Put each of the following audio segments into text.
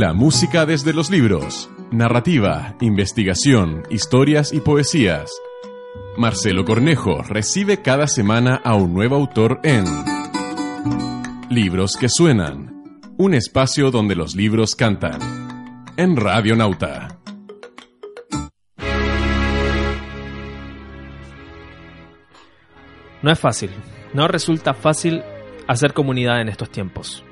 La música desde los libros. Narrativa, investigación, historias y poesías. Marcelo Cornejo recibe cada semana a un nuevo autor en Libros que suenan. Un espacio donde los libros cantan. En Radio Nauta. No es fácil, no resulta fácil hacer comunidad en estos tiempos.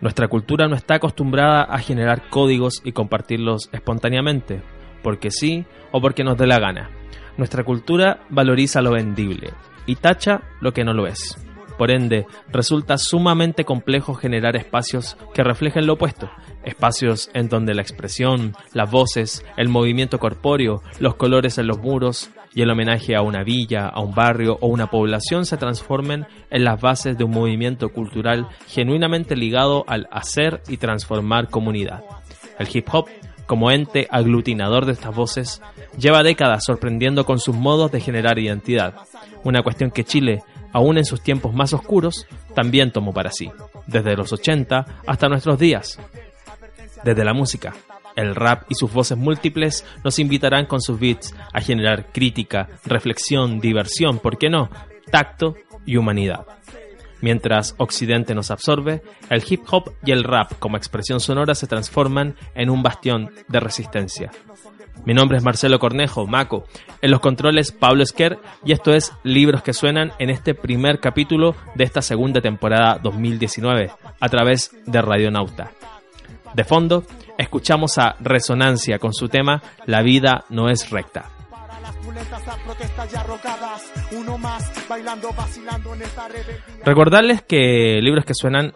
Nuestra cultura no está acostumbrada a generar códigos y compartirlos espontáneamente, porque sí o porque nos dé la gana. Nuestra cultura valoriza lo vendible y tacha lo que no lo es. Por ende, resulta sumamente complejo generar espacios que reflejen lo opuesto, espacios en donde la expresión, las voces, el movimiento corpóreo, los colores en los muros y el homenaje a una villa, a un barrio o una población se transformen en las bases de un movimiento cultural genuinamente ligado al hacer y transformar comunidad. El hip hop, como ente aglutinador de estas voces, lleva décadas sorprendiendo con sus modos de generar identidad, una cuestión que Chile aún en sus tiempos más oscuros, también tomó para sí, desde los 80 hasta nuestros días. Desde la música, el rap y sus voces múltiples nos invitarán con sus beats a generar crítica, reflexión, diversión, ¿por qué no? Tacto y humanidad. Mientras Occidente nos absorbe, el hip hop y el rap como expresión sonora se transforman en un bastión de resistencia. Mi nombre es Marcelo Cornejo, Maco. En los controles, Pablo Esquer, y esto es Libros que Suenan en este primer capítulo de esta segunda temporada 2019, a través de Radionauta. De fondo, escuchamos a Resonancia con su tema La vida no es recta. Recordarles que Libros que Suenan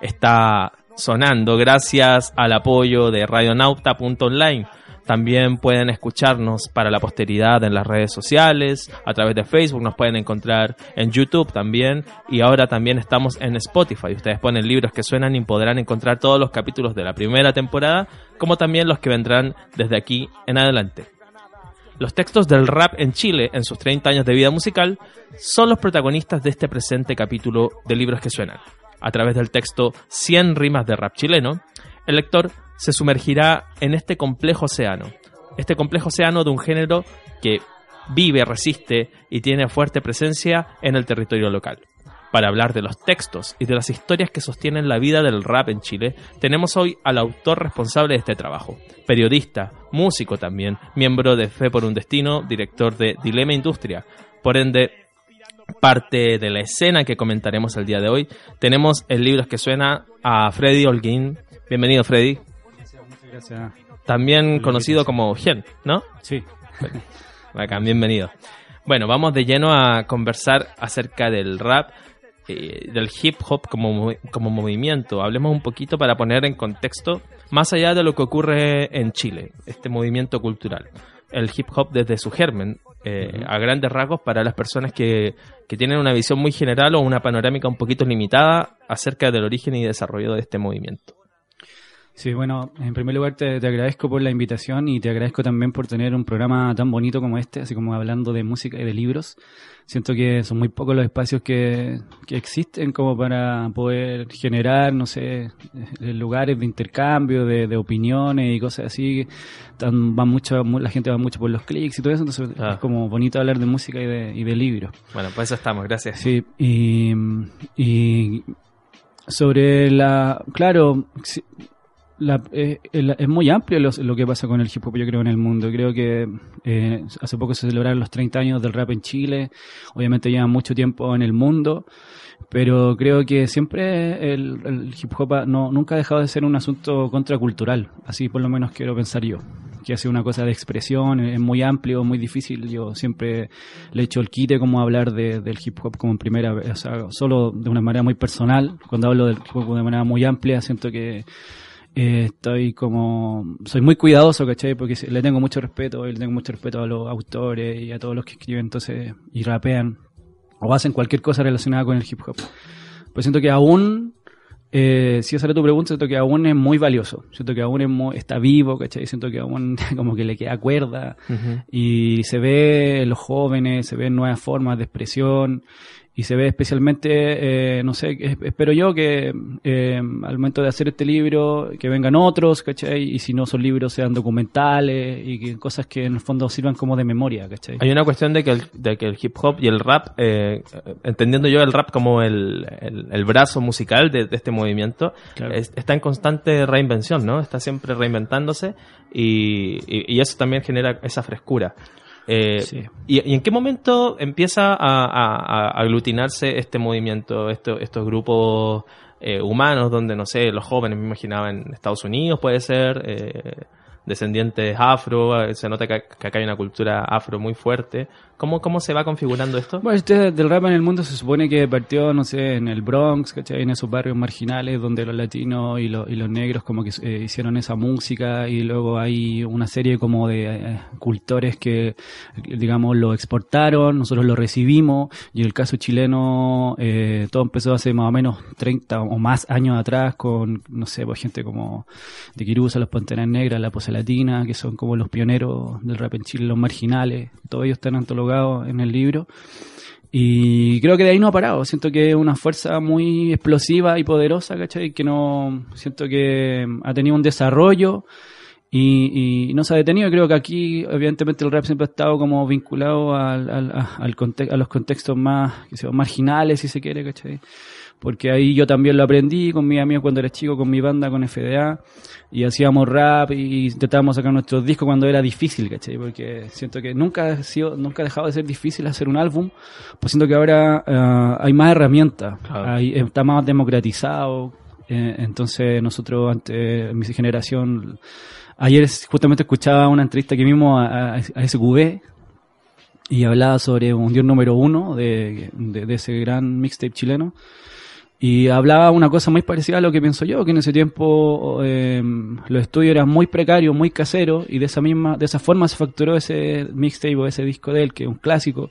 está sonando gracias al apoyo de radionauta.online también pueden escucharnos para la posteridad en las redes sociales, a través de Facebook, nos pueden encontrar en YouTube también y ahora también estamos en Spotify. Ustedes ponen libros que suenan y podrán encontrar todos los capítulos de la primera temporada, como también los que vendrán desde aquí en adelante. Los textos del rap en Chile en sus 30 años de vida musical son los protagonistas de este presente capítulo de libros que suenan. A través del texto 100 rimas de rap chileno, el lector se sumergirá en este complejo océano. Este complejo océano de un género que vive, resiste y tiene fuerte presencia en el territorio local. Para hablar de los textos y de las historias que sostienen la vida del rap en Chile, tenemos hoy al autor responsable de este trabajo, periodista, músico también, miembro de Fe por un Destino, director de Dilema Industria, por ende parte de la escena que comentaremos el día de hoy. Tenemos el libro que suena a Freddy Holguín. Bienvenido Freddy. También conocido como Gen, ¿no? Sí. Acá, bienvenido. Bueno, vamos de lleno a conversar acerca del rap, eh, del hip hop como, como movimiento. Hablemos un poquito para poner en contexto, más allá de lo que ocurre en Chile, este movimiento cultural. El hip hop desde su germen, eh, a grandes rasgos para las personas que, que, tienen una visión muy general o una panorámica un poquito limitada acerca del origen y desarrollo de este movimiento. Sí, bueno, en primer lugar te, agradezco por la invitación y te agradezco también por tener un programa tan bonito como este, así como hablando de música y de libros. Siento que son muy pocos los espacios que, que existen como para poder generar, no sé, eh, lugares de intercambio, de, opiniones y cosas así. Tan, van mucho, la gente va mucho por los clics y todo eso, entonces es ah. como bonito hablar de música y de, y de libros. Bueno, pues eso estamos, gracias. Sí, y, y sobre la, claro, la, eh, el- es muy amplio lo, que pasa con el hip hop, yo creo, en el mundo. Creo que eh, hace poco se celebraron los 30 años del rap en Chile. Obviamente lleva mucho tiempo en el mundo. Pero creo que siempre el, hip hop ha- no, nunca ha dejado de ser un asunto contracultural. Así por lo menos quiero pensar yo. Que hace una cosa de expresión, es muy amplio, muy difícil. Yo siempre le echo el quite como hablar de- del hip hop como en primera o sea, solo de una manera muy personal. Cuando hablo del hip hop de manera muy amplia, siento que eh, estoy como soy muy cuidadoso, ¿cachai? Porque le tengo mucho respeto, y le tengo mucho respeto a los autores y a todos los que escriben entonces y rapean o hacen cualquier cosa relacionada con el hip hop. Pues siento que aún, eh, si esa era tu pregunta, siento que aún es muy valioso. Siento que aún es muy- está vivo, ¿cachai? Siento que aún como que le queda cuerda y se ve en los jóvenes, se ven nuevas formas de expresión y se ve especialmente, eh, no sé, es- espero yo que eh, al momento de hacer este libro, que vengan otros, ¿cachai? Y si no son libros, sean documentales y que cosas que en el fondo sirvan como de memoria, ¿cachai? Hay una cuestión de que el, de que el hip hop y el rap, eh, entendiendo yo el rap como el, el, el brazo musical de, de este movimiento, Claro. es- está en constante reinvención, ¿no? Está siempre reinventándose y, y- y eso también genera esa frescura. Eh, Sí. y, y en qué momento empieza a, a- a aglutinarse este movimiento, esto- estos grupos eh, humanos donde, no sé, los jóvenes, me imaginaba en Estados Unidos puede ser, eh, descendientes afro, eh, se nota que, que acá hay una cultura afro muy fuerte. ¿Cómo, cómo se va configurando esto? Bueno, este del rap en el mundo se supone que partió, no sé, en el Bronx, ¿cachai? En esos barrios marginales donde los latinos y, los y los negros como que eh, hicieron esa música y luego hay una serie como de eh, cultores que, digamos, lo exportaron, nosotros lo recibimos y el caso chileno, eh, todo empezó hace más o menos 30 o más años atrás con, no sé, pues gente como de Quirusa, los Panteras Negras, la Pose Latina, que son como los pioneros del rap en Chile, los marginales, todos ellos están antologados en el libro. Y creo que de ahí no ha parado. Siento que es una fuerza muy explosiva y poderosa, ¿cachai? Que no. Siento que ha tenido un desarrollo y, no se ha detenido. Creo que aquí, evidentemente, el rap siempre ha estado como vinculado al, al- al a los contextos más sé yo, marginales, si se quiere, ¿cachai? Porque ahí yo también lo aprendí con mis amigos cuando era chico, con mi banda, con FDA, y hacíamos rap y intentábamos sacar nuestros discos cuando era difícil, ¿cachai? Porque siento que nunca ha sido, nunca ha dejado de ser difícil hacer un álbum, pues siento que ahora ah, hay más herramientas, Claro. hay- está más democratizado, eh, entonces nosotros, ante mi generación, ayer justamente escuchaba una entrevista que mismo a, a, a SQV, y hablaba sobre un Dios número uno de, de, de ese gran mixtape chileno. Y hablaba una cosa muy parecida a lo que pienso yo, que en ese tiempo eh, los estudios eran muy precarios, muy caseros, y de esa misma, de esa forma se facturó ese mixtape o ese disco de él, que es un clásico.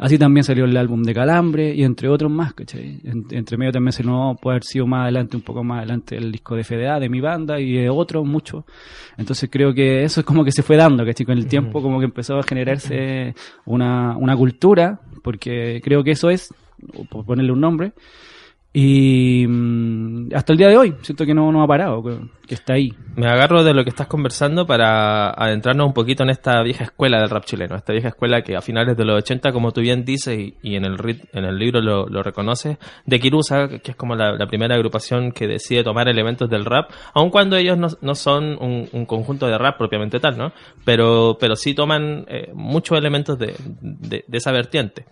Así también salió el álbum de Calambre y entre otros más, ¿cachai? En- entre medio también se nos puede haber sido más adelante, un poco más adelante, el disco de FDA, de mi banda y de otros muchos. Entonces creo que eso es como que se fue dando, ¿cachai? Con el tiempo como que empezó a generarse una, una cultura, porque creo que eso es, por ponerle un nombre, y mm, hasta el día de hoy siento que no, no ha parado, que está ahí. Me agarro de lo que estás conversando para adentrarnos un poquito en esta vieja escuela del rap chileno, esta vieja escuela que a finales de los 80, como tú bien dices y, y en, el, en el libro lo, lo reconoces, de Kirusa, que es como la, primera agrupación que decide tomar elementos del rap, aun cuando ellos no, no son un, un conjunto de rap propiamente tal, ¿no? Pero, pero sí toman eh, muchos elementos de, de- esa vertiente.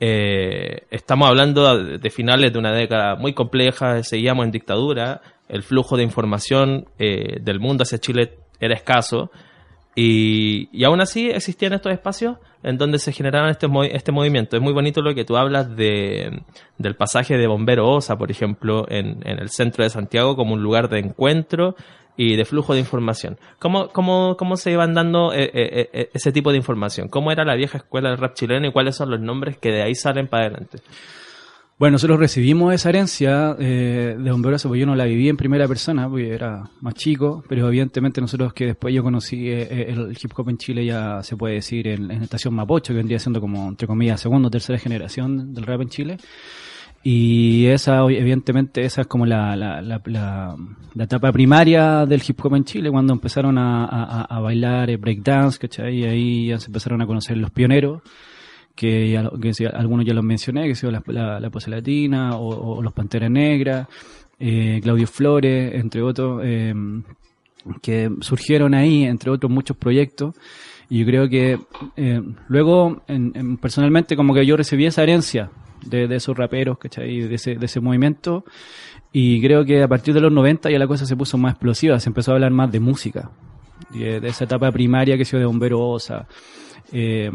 Eh, estamos hablando de finales de una década muy compleja, seguíamos en dictadura, el flujo de información eh, del mundo hacia Chile era escaso y, y aún así existían estos espacios en donde se generaban este, este movimiento. Es muy bonito lo que tú hablas de, del pasaje de Bombero Osa, por ejemplo, en, en el centro de Santiago como un lugar de encuentro y de flujo de información. ¿Cómo, cómo, cómo se iban dando eh, eh, eh, ese tipo de información? ¿Cómo era la vieja escuela del rap chileno y cuáles son los nombres que de ahí salen para adelante? Bueno, nosotros recibimos esa herencia eh, de Bomberoso, porque yo no la viví en primera persona, porque era más chico, pero evidentemente nosotros que después yo conocí eh, eh, el hip hop en Chile ya se puede decir en, en Estación Mapocho, que vendría siendo como, entre comillas, segunda o tercera generación del rap en Chile. Y esa, evidentemente, esa es como la, la, la, la- la etapa primaria del hip hop en Chile, cuando empezaron a, a, a bailar eh, breakdance, ¿cachai? Y ahí ya se empezaron a conocer los pioneros que, algunos ya los mencioné, que son la, la, la Latina o, o los Panteras Negras. eh, Claudio Flores, entre otros, eh, que surgieron ahí, entre otros muchos proyectos. Y yo creo que eh, luego, en- en- personalmente, como que yo recibí esa herencia de, esos raperos, ¿cachai? De ese, de ese movimiento. Y creo que a partir de los 90 ya la cosa se puso más explosiva, se empezó a hablar más de música. De, esa etapa primaria que se dio de Bombero Osa. Eh,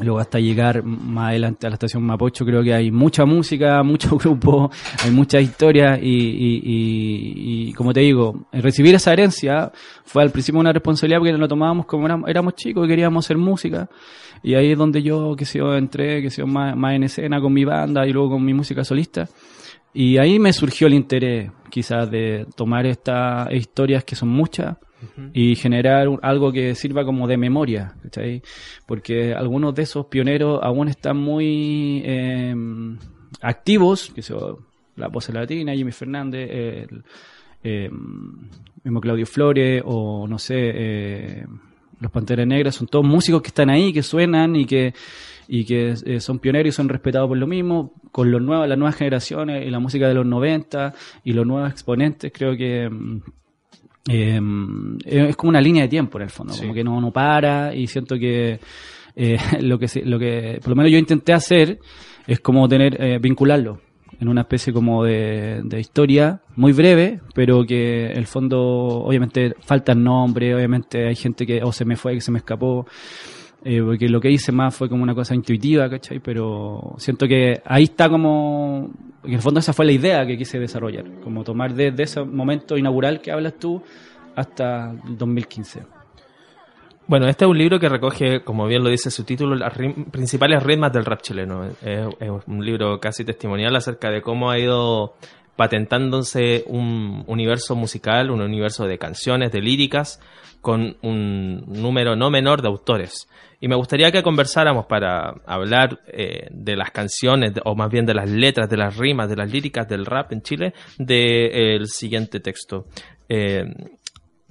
luego hasta llegar más adelante a la estación Mapocho creo que hay mucha música, mucho grupo, hay muchas historias y, y- y- como te digo, recibir esa herencia fue al principio una responsabilidad porque lo tomábamos como éramos, éramos chicos y queríamos hacer música. Y ahí es donde yo que sé yo entré, que sé yo más, más en escena con mi banda y luego con mi música solista. Y ahí me surgió el interés quizás de tomar estas historias que son muchas y generar un- algo que sirva como de memoria, ¿cachai? Porque algunos de esos pioneros aún están muy eh, activos, que son la Voz Latina, Jimmy Fernández, eh, mismo Claudio Flores, o no sé, eh, los Panteras Negras, son todos músicos que están ahí, que suenan y que y que eh, son pioneros y son respetados por lo mismo, con los nuevos, las nuevas generaciones y la música de los 90 y los nuevos exponentes, creo que mm, eh, es como una línea de tiempo en el fondo, como que no, no para y siento que eh, lo que lo que por lo menos yo intenté hacer es como tener eh, vincularlo en una especie como de, de historia muy breve, pero que en el fondo obviamente falta el nombre, obviamente hay gente que o se me fue, que se me escapó, eh, porque lo que hice más fue como una cosa intuitiva, ¿cachai? Pero siento que ahí está como, en el fondo esa fue la idea que quise desarrollar, como tomar desde ese momento inaugural que hablas tú hasta el 2015. Bueno, este es un libro que recoge, como bien lo dice su título, las principales ritmas del rap chileno. Es un libro casi testimonial acerca de cómo ha ido patentándose un universo musical, un universo de canciones, de líricas, con un número no menor de autores. Y me gustaría que conversáramos para hablar eh, de las canciones, de- o más bien de las letras, de las rimas, de las líricas del rap en Chile, del siguiente texto. Eh,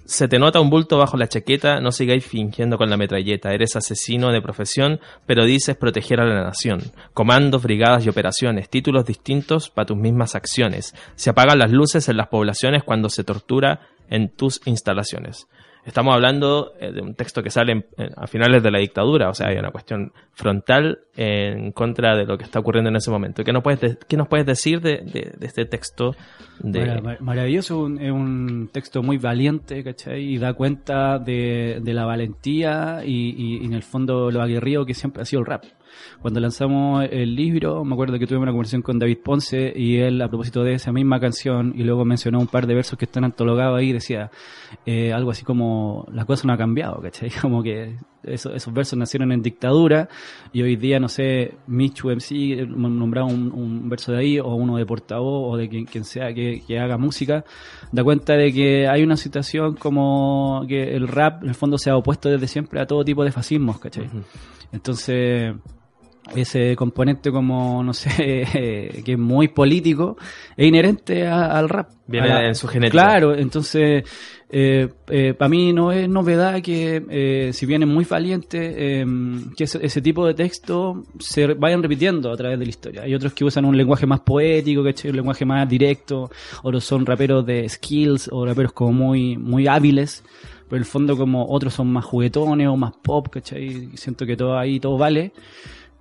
se te nota un bulto bajo la chaqueta, no sigáis fingiendo con la metralleta. Eres asesino de profesión, pero dices proteger a la nación. Comandos, brigadas y operaciones, títulos distintos para tus mismas acciones. Se apagan las luces en las poblaciones cuando se tortura en tus instalaciones. Estamos hablando eh, de un texto que sale a finales de la dictadura, o sea, hay una cuestión frontal en contra de lo que está ocurriendo en ese momento. ¿Qué nos puedes, de- qué nos puedes decir de, este texto? De, Mara- mar- maravilloso, es un texto muy valiente, ¿cachai? Y da cuenta de, la valentía y- y en el fondo lo aguerrido que siempre ha sido el rap. Cuando lanzamos el libro, me acuerdo que tuvimos una conversación con David Ponce y él a propósito de esa misma canción y luego mencionó un par de versos que están antologados ahí, decía eh, algo así como la cosa no ha cambiado, ¿cachai? Como que eso- esos versos nacieron en dictadura y hoy día, no sé, Michu MC nombraba un, un verso de ahí o uno de portavoz o de quien, quien sea que, que haga música, da cuenta de que hay una situación como que el rap en el fondo se ha opuesto desde siempre a todo tipo de fascismos, ¿cachai? Entonces, ese componente como, no sé, que es muy político, es inherente a- al rap. Viene la- en su genética. Claro, entonces, para mí no es novedad que, eh, si bien es muy valiente, eh, que ese, ese tipo de textos se vayan repitiendo a través de la historia. Hay otros que usan un lenguaje más poético, ¿cachai? un lenguaje más directo, otros son raperos de skills o raperos como muy, muy hábiles. Pero en el fondo como otros son más juguetones o más pop, ¿cachai? Siento que todo ahí, todo vale.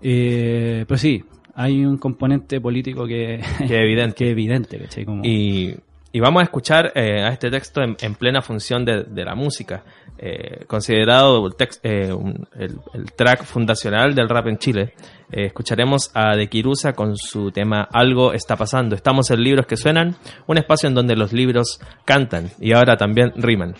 Eh, pero sí, hay un componente político que, Que es evidente. que evidente, ¿cachai? Como, Y, y vamos a escuchar eh, a este texto en, en plena función de, de la música, eh, considerado el, eh, un- el, el track fundacional del rap en Chile. Eh, escucharemos a De Kirusa con su tema Algo está pasando. Estamos en Libros que Suenan, un espacio en donde los libros cantan y ahora también riman.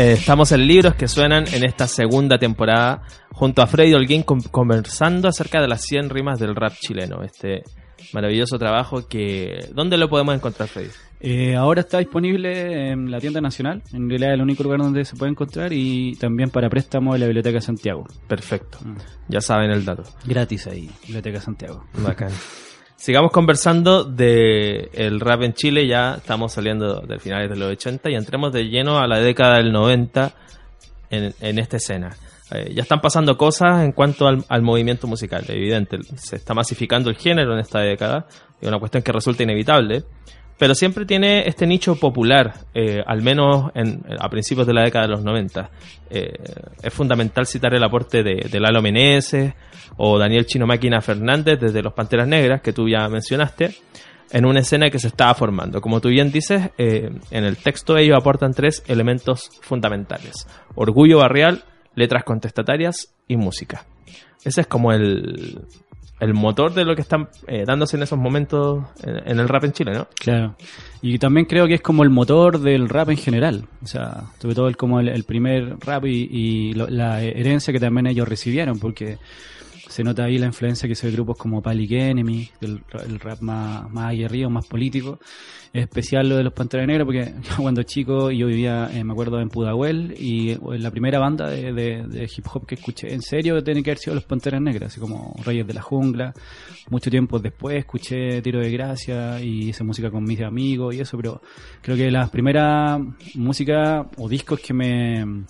Eh, estamos en libros que suenan en esta segunda temporada junto a Freddy Holguín con- conversando acerca de las 100 rimas del rap chileno. Este maravilloso trabajo que... ¿Dónde lo podemos encontrar, Freddy? Eh, ahora está disponible en la tienda nacional, en realidad es el único lugar donde se puede encontrar y también para préstamo en la Biblioteca de Santiago. Perfecto. Mm. Ya saben el dato. Gratis ahí, Biblioteca de Santiago. Bacán. Sigamos conversando de el rap en Chile, ya estamos saliendo de finales de los 80 y entremos de lleno a la década del 90 en, en esta escena. Eh, ya están pasando cosas en cuanto al, al movimiento musical, evidente, se está masificando el género en esta década, es una cuestión que resulta inevitable, pero siempre tiene este nicho popular, eh, al menos en- a principios de la década de los 90. Eh, es fundamental citar el aporte de, de Lalo Meneses o Daniel Chino Máquina Fernández desde Los Panteras Negras, que tú ya mencionaste, en una escena que se estaba formando. Como tú bien dices, eh, en el texto ellos aportan tres elementos fundamentales. Orgullo barrial, letras contestatarias y música. Ese es como el, el motor de lo que están eh, dándose en esos momentos en, el rap en Chile, ¿no? Claro. Y también creo que es como el motor del rap en general. O sea, sobre todo el, como el, el primer rap y, y lo- la herencia que también ellos recibieron, porque se nota ahí la influencia que se ve grupos como Public Enemy, el, el rap más, aguerrido, más político. Es especial lo de los Panteras Negras, porque cuando chico yo vivía, eh, me acuerdo, en Pudahuel, y en la primera banda de, de- de hip hop que escuché en serio tiene que haber sido los Panteras Negras, así como Reyes de la Jungla. Mucho tiempo después escuché Tiro de Gracia y hice música con mis amigos y eso, pero creo que las primeras música o discos que me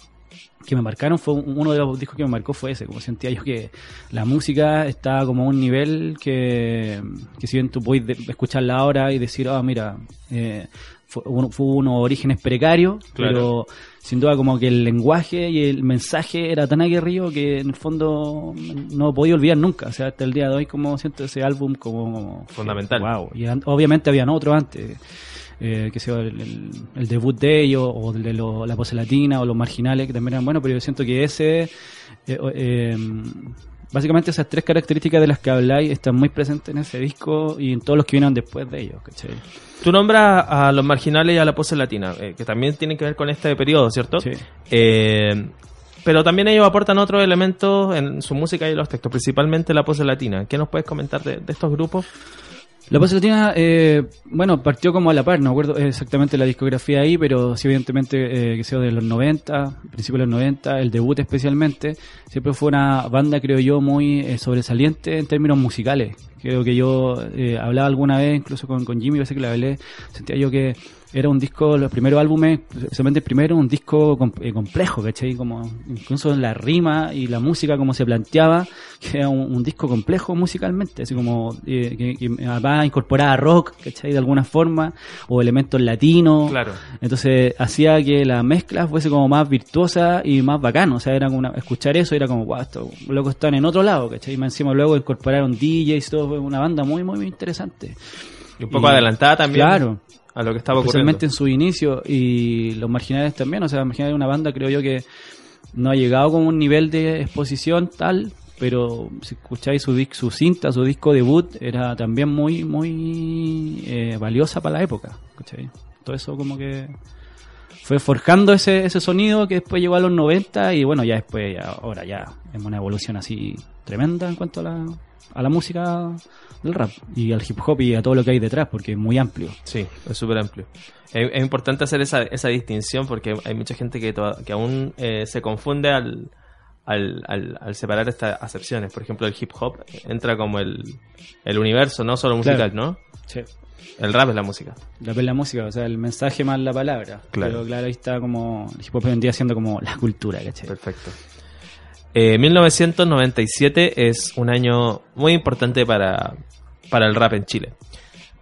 que me marcaron fue un- uno de los discos que me marcó fue ese, como sentía yo que la música está como a un nivel que, que si bien tú puedes de- escucharla ahora y decir, ah, mira, eh, fue, uno- fue unos orígenes precarios, Claro. pero sin duda como que el lenguaje y el mensaje era tan aguerrido que en el fondo no podía olvidar nunca, o sea, hasta el día de hoy como siento ese álbum como... Fundamental. Wow, y an- obviamente habían otros antes eh, que sea el, el- el debut de ellos o de lo- la pose latina o los marginales que también eran buenos pero yo siento que ese eh, eh, básicamente esas tres características de las que habláis están muy presentes en ese disco y en todos los que vinieron después de ellos ¿cachai? Tú nombras a los marginales y a la pose latina, eh, que también tienen que ver con este periodo, ¿cierto? Sí. Eh, pero también ellos aportan otros elementos en su música y los textos, principalmente la pose latina. ¿Qué nos puedes comentar de, de estos grupos? La Pose Latina, eh, bueno, partió como a la par, no recuerdo exactamente la discografía ahí, pero sí evidentemente eh, que sea de los 90, principios de los 90, el debut especialmente, siempre fue una banda, creo yo, muy eh, sobresaliente en términos musicales. Creo que yo eh, hablaba alguna vez, incluso con, con Jimmy, parece que le hablé, sentía yo que era un disco, los primeros álbumes, especialmente el primero, un disco eh, complejo, ¿cachai? Como, incluso la rima y la música como se planteaba, que era un, un disco complejo musicalmente, así como eh, que, que además incorporaba rock, ¿cachai? De alguna forma, o elementos latinos. Claro. Entonces hacía que la mezcla fuese como más virtuosa y más bacano. O sea, era como una- escuchar eso era como, guau, estos locos están en otro lado, ¿cachai? Y más encima luego incorporaron DJs todo, fue una banda muy, muy, muy interesante. Y un poco Y- adelantada también Claro, a lo que estaba ocurriendo. especialmente en su inicio y los marginales también. O sea, marginales es una banda, creo yo, que no ha llegado con un nivel de exposición tal, pero si escucháis su, su cinta, su disco debut, era también muy, muy eh, valiosa para la época. Todo eso como que fue forjando ese, ese sonido que después llegó a los 90 y bueno, ya después, ya- ahora ya es una evolución así tremenda en cuanto a la, a la música del rap y al hip hop y a todo lo que hay detrás, porque es muy amplio. Sí, es súper amplio. Es, es importante hacer esa, esa distinción porque hay mucha gente que, toda- que aún eh, se confunde al, al, al, al separar estas acepciones. Por ejemplo, el hip hop entra como el, el universo, no solo musical, Claro. ¿no? Sí. El rap es la música. La, la música, o sea, el mensaje más la palabra. Claro. Pero claro, ahí está como. El hip hop vendría siendo como la cultura, ¿cachai? Perfecto. Eh, 1997 es un año muy importante para, para el rap en Chile.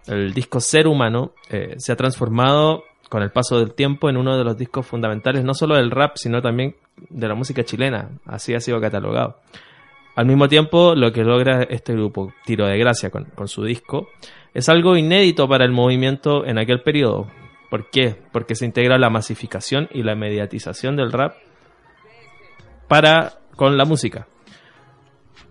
El disco Ser Humano eh, se ha transformado con el paso del tiempo en uno de los discos fundamentales no solo del rap, sino también de la música chilena. Así ha sido catalogado. Al mismo tiempo, lo que logra este grupo, Tiro de Gracia, con, con su disco, es algo inédito para el movimiento en aquel periodo. ¿Por qué? Porque se integra la masificación y la mediatización del rap para con la música.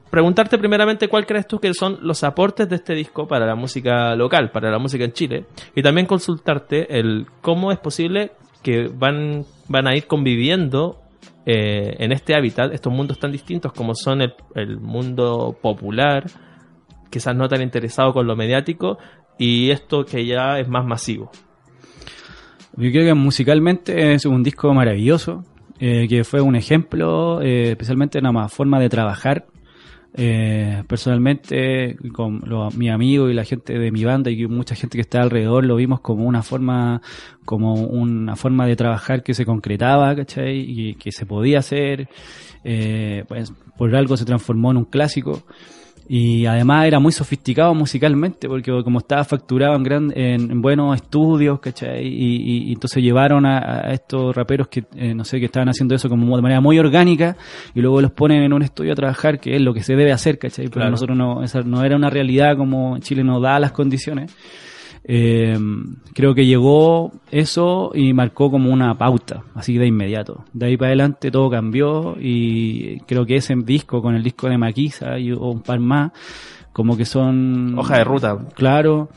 Preguntarte primeramente cuál crees tú que son los aportes de este disco para la música local, para la música en Chile, y también consultarte el cómo es posible que van, van a ir conviviendo eh, en este hábitat estos mundos tan distintos como son el, el mundo popular, quizás no tan interesado con lo mediático, y esto que ya es más masivo. Yo creo que musicalmente es un disco maravilloso, eh, que fue un ejemplo, eh, especialmente en la forma de trabajar. Eh, personalmente, con los, mis amigos y la gente de mi banda y mucha gente que está alrededor, lo vimos como una forma, como una forma de trabajar que se concretaba, ¿cachai? Y que se podía hacer. Eh, pues por algo se transformó en un clásico. Y además era muy sofisticado musicalmente, porque como estaba facturado en, gran, en, en buenos estudios, ¿cachai? Y, y- y entonces llevaron a, a estos raperos que, eh, no sé, que estaban haciendo eso como de manera muy orgánica, y luego los ponen en un estudio a trabajar, que es lo que se debe hacer, ¿cachai? Pero Claro. nosotros no, esa no era una realidad como Chile nos da las condiciones. Eh, creo que llegó eso y marcó como una pauta, así de inmediato. De ahí para adelante todo cambió y creo que ese disco con el disco de Maquisa y o un par más, como que son... Hoja de ruta. Claro.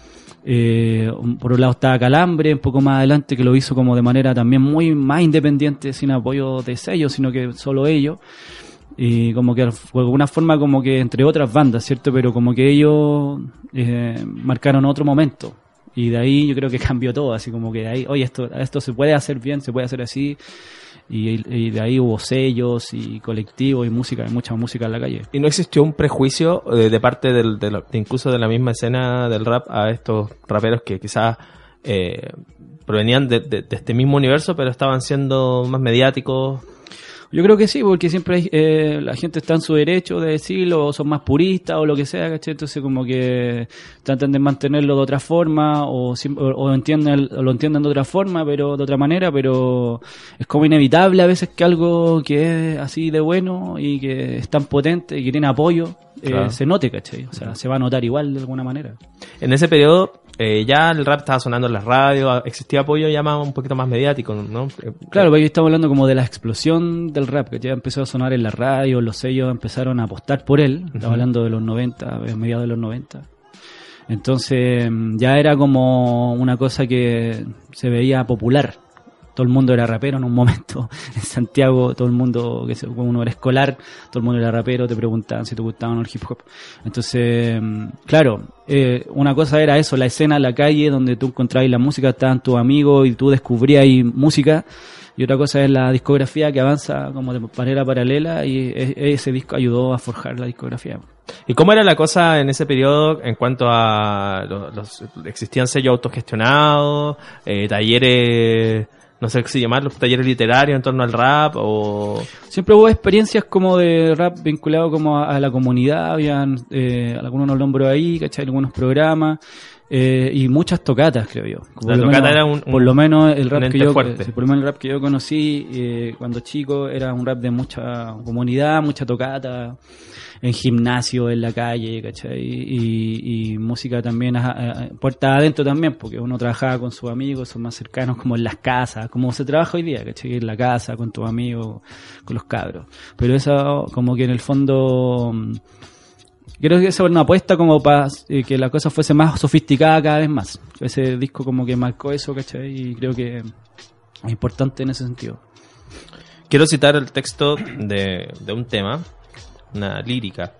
Eh, por un lado estaba Calambre, un poco más adelante, que lo hizo como de manera también muy más independiente, sin apoyo de sellos, sino que solo ellos. Y como que fue una forma como que entre otras bandas, ¿cierto? Pero como que ellos eh, marcaron otro momento. Y de ahí yo creo que cambió todo, así como que de ahí, oye, esto, esto se puede hacer bien, se puede hacer así. Y, de ahí hubo sellos y colectivos y música, y mucha música en la calle. ¿Y no existió un prejuicio eh, de, parte del, de la- incluso de la misma escena del rap a estos raperos que quizás eh, provenían de- de este mismo universo, pero estaban siendo más mediáticos? Yo creo que sí, porque siempre hay, eh, la gente está en su derecho de decirlo, o son más puristas o lo que sea, ¿cachai? Entonces como que tratan de mantenerlo de otra forma o, o, o entienden, o lo entienden de otra forma, pero de otra manera, pero es como inevitable a veces que algo que es así de bueno y que es tan potente y que tiene apoyo, eh, Claro. se note, ¿cachai? O sea, se va a notar igual de alguna manera. En ese periodo eh, ya el rap estaba sonando en las radios, existía apoyo ya más, un poquito más mediático, ¿no? Eh, Claro, porque estamos hablando como de la explosión del rap, que ya empezó a sonar en la radio, los sellos empezaron a apostar por él, estamos hablando de los 90, a mediados de los 90. Entonces mm, ya era como una cosa que se veía popular. Todo el mundo era rapero en un momento. En Santiago, todo el mundo, que se- cuando uno era escolar, todo el mundo era rapero, te preguntaban si te gustaba o no el hip hop. Entonces, mm, claro, eh, una cosa era eso, la escena en la calle donde tú encontrabas la música, estaban tus amigos y tú descubrías música. Y otra cosa es la discografía que avanza como de manera paralela y e- ese disco ayudó a forjar la discografía. ¿Y cómo era la cosa en ese periodo en cuanto a los- existían sellos autogestionados, eh, talleres, no sé qué llamarlos, talleres literarios en torno al rap o Siempre hubo experiencias como de rap vinculado como a, la comunidad, habían eh, algunos nombres ahí, ¿cachai? Algunos programas. Eh, y muchas tocatas, creo yo. La lo tocata menos- era un- por lo menos el rap que yo, fuerte. por lo menos el rap que yo conocí eh, cuando chico era un rap de mucha comunidad, mucha tocata, en gimnasio, en la calle, ¿cachai? Y, y música también, puerta adentro también, porque uno trabajaba con sus amigos, son más cercanos como en las casas, como se trabaja hoy día, ¿cachai? En la casa, con tus amigos, con los cabros. Pero eso como que en el fondo... Creo que esa era una apuesta como para eh, que la cosa fuese más sofisticada cada vez más. Ese disco como que marcó eso, ¿cachai? Y creo que es importante en ese sentido. Quiero citar el texto de, de un tema, una lírica.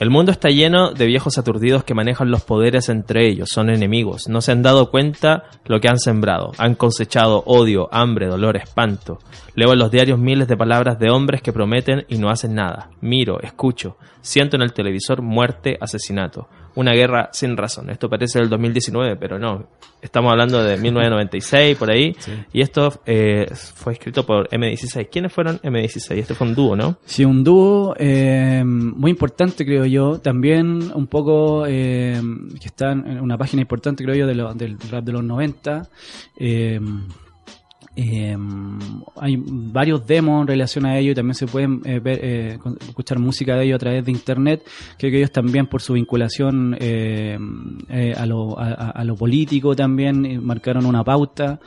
El mundo está lleno de viejos aturdidos que manejan los poderes entre ellos, son enemigos, no se han dado cuenta lo que han sembrado, han cosechado odio, hambre, dolor, espanto. Leo en los diarios miles de palabras de hombres que prometen y no hacen nada. Miro, escucho, siento en el televisor muerte, asesinato. Una guerra sin razón. Esto parece del 2019, pero no. Estamos hablando de 1996, por ahí. Y esto eh, fue escrito por M16. ¿Quiénes fueron M16? Este fue un dúo, ¿no? Sí, un dúo eh, muy importante, creo yo. También un poco eh, que está en una página importante, creo yo, de lo- del rap de los 90. Eh, hay varios demos en relación a ello y también se pueden eh, ver, eh, escuchar música de ellos a través de internet. Creo que ellos también por su vinculación eh, eh, a, lo, político también marcaron una pauta.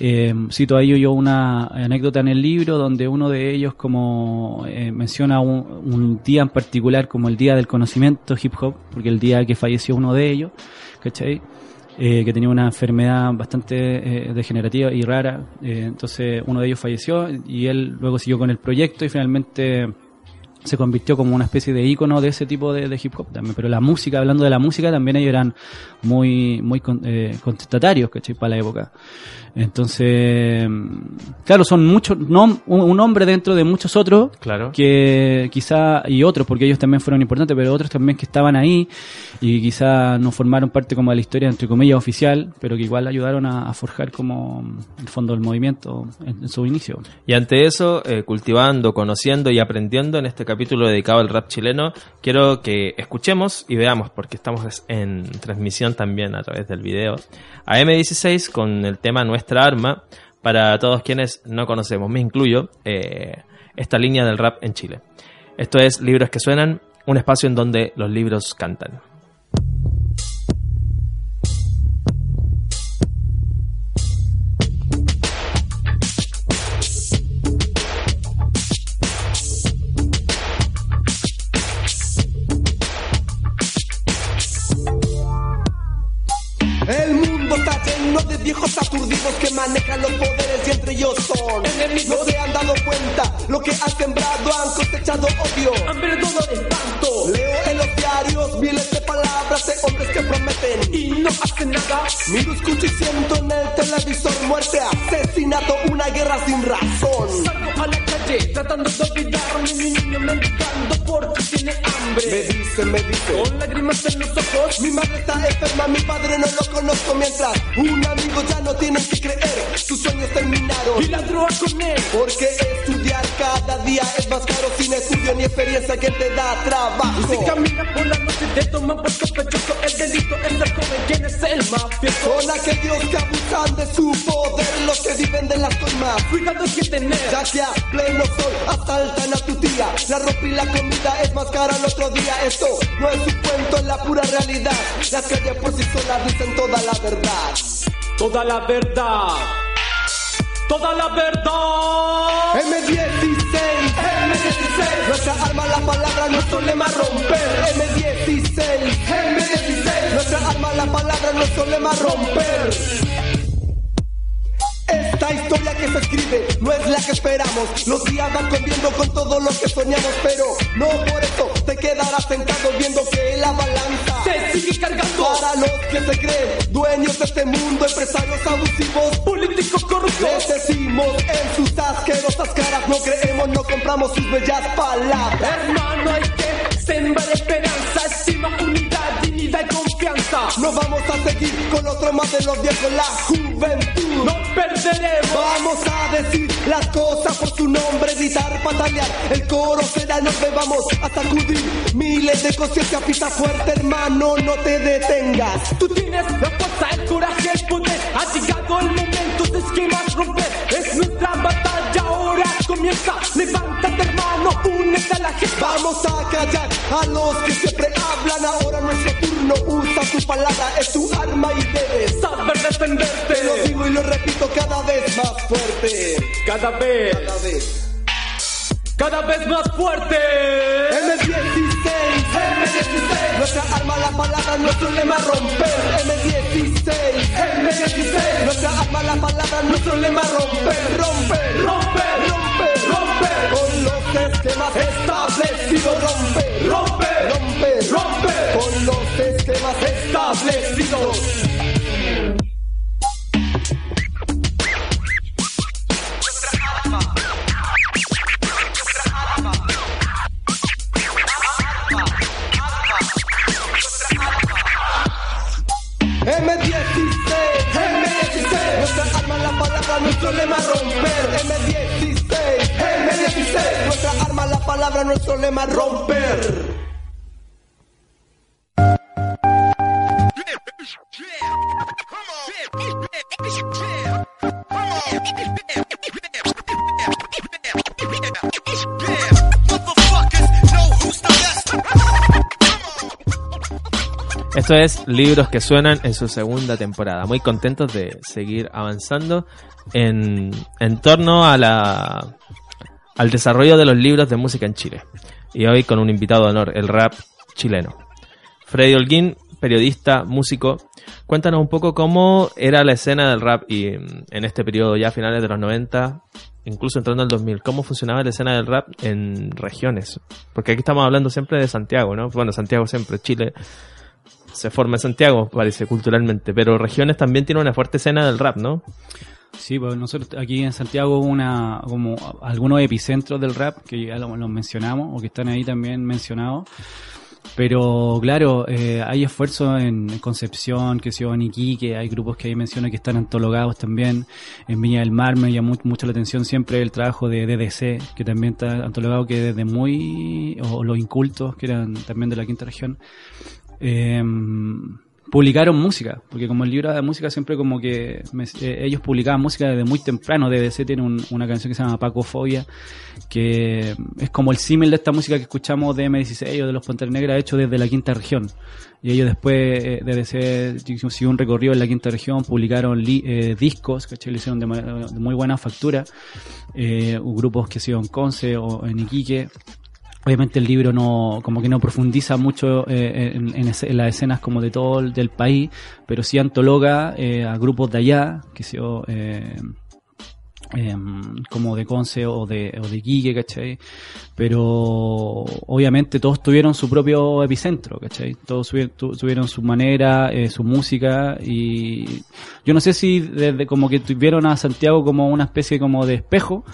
Eh, cito a ello yo una anécdota en el libro donde uno de ellos como menciona un, un día en particular como el día del conocimiento hip hop, porque el día que falleció uno de ellos, ¿cachai? Eh, que tenía una enfermedad bastante eh, degenerativa y rara. Eh, entonces uno de ellos falleció y él luego siguió con el proyecto y finalmente se convirtió como una especie de ícono de ese tipo de, hip hop también. Pero la música, hablando de la música, también ellos eran muy, muy eh, contestatarios, ¿cachai? Para la época. Entonces, claro, son muchos, nom- un, hombre dentro de muchos otros Claro. que quizá, y otros, porque ellos también fueron importantes, pero otros también que estaban ahí y quizá no formaron parte como de la historia, entre comillas, oficial, pero que igual ayudaron a, a forjar como el fondo del movimiento en, en su inicio. Y ante eso, eh, cultivando, conociendo y aprendiendo en este capítulo dedicado al rap chileno, quiero que escuchemos y veamos, porque estamos en transmisión también a través del video, a M16 con el tema Nuestra Arma, para todos quienes no conocemos, me incluyo, eh, esta línea del rap en Chile. Esto es Libros que Suenan, un espacio en donde los libros cantan. Si camina por la noche te toman por sospechoso, el delito es ser joven, ¿quién es el mafioso? Son aquellos que abusan de su poder, los que viven de las coimas. Cuidado que tener, ya que a pleno sol asaltan a tu tía. La ropa y la comida es más cara el otro día. Esto no es un cuento, es la pura realidad. Las calles por sí solas dicen toda la verdad. Toda la verdad. Toda la verdad. M16, M16. Nuestra arma, la palabra, nuestro lema romper. M16, M16. Nuestra arma, la palabra, nuestro lema romper. Esta historia que se escribe no es la que esperamos. Los días van corriendo con todo lo que soñamos, pero no por eso te quedarás sentado viendo que la balanza se sigue cargando. Para los que se creen dueños de este mundo, empresarios abusivos, políticos corruptos. Les decimos en sus asquerosas caras, no creemos, no compramos sus bellas palabras. Hermano, hay que sembrar esperanza, estima, unidad, dignidad y confianza. No vamos a seguir con otro más de los viejos, la juventud. No perderemos. Vamos a decir las cosas por su nombre, gritar, patalear. El coro será nos vamos a sacudir. Miles de conciencia, pisa fuerte, hermano, no te detengas. Tú tienes la fuerza, el coraje, el poder. Ha llegado el momento de esquemas romper. Es nuestra batalla, ahora comienza. Levántate, hermano, únete a la gente. Vamos a callar a los que siempre hablan. Ahora nuestro turno, usa tu palabra, es tu arma y debes saber defenderte. Y lo repito cada vez más fuerte. Cada vez. Cada vez. Cada vez más fuerte. M16, M16. Nuestra arma, la palabra, nuestro lema romper. M16, M16. Nuestra arma, la palabra, nuestro lema romper. Romper, romper, romper, romper. Con los esquemas establecidos. Romper, romper, romper, romper. Con los esquemas establecidos. Palabra, nuestro lema romper. M16, M16, nuestra arma, la palabra, nuestro lema romper. Esto es Libros que Suenan en su segunda temporada. Muy contentos de seguir avanzando en, en torno al desarrollo de los libros de música en Chile. Y hoy con un invitado de honor, el rap chileno. Freddy Holguín, periodista, músico. Cuéntanos un poco cómo era la escena del rap y mm, en este periodo ya finales de los 90, incluso entrando al 2000, cómo funcionaba la escena del rap en regiones. Porque aquí estamos hablando siempre de Santiago, ¿no? Bueno, Santiago siempre, Chile se forma en Santiago, parece, culturalmente, pero regiones también tienen una fuerte escena del rap, ¿no? Sí, pues nosotros aquí en Santiago una como algunos epicentros del rap que ya los los mencionamos o que están ahí también mencionados. Pero claro, eh, hay esfuerzos en Concepción, que se en Iquique, hay grupos que ahí menciono que están antologados también. En Viña del Mar me llamó mucho la atención siempre el trabajo de DDC, que también está antologado que desde muy, o los incultos, que eran también de la quinta región, eh, publicaron música, porque como el libro de música siempre como que eh, ellos publicaban música desde muy temprano, DDC tiene un- una canción que se llama Pacofobia, que es como el símil de esta música que escuchamos de M16 o de los Panteras Negras hecho desde la quinta región. Y ellos después, eh, DDC siguió un recorrido en la quinta región, publicaron li- eh, discos, ¿cachai? Lo hicieron de, muy buena factura, eh, grupos que se en Conce o en Iquique, Obviamente el libro no, como que no profundiza mucho eh, en, las escenas como de todo el del país, pero sí antologa eh, a grupos de allá, que se eh, em, como de Conce o de, o de Quique, ¿cachai? Pero obviamente todos tuvieron su propio epicentro, ¿cachai? Todos tuvi- tu- tuvieron su manera, eh, su música y yo no sé si desde como que tuvieron a Santiago como una especie como de espejo,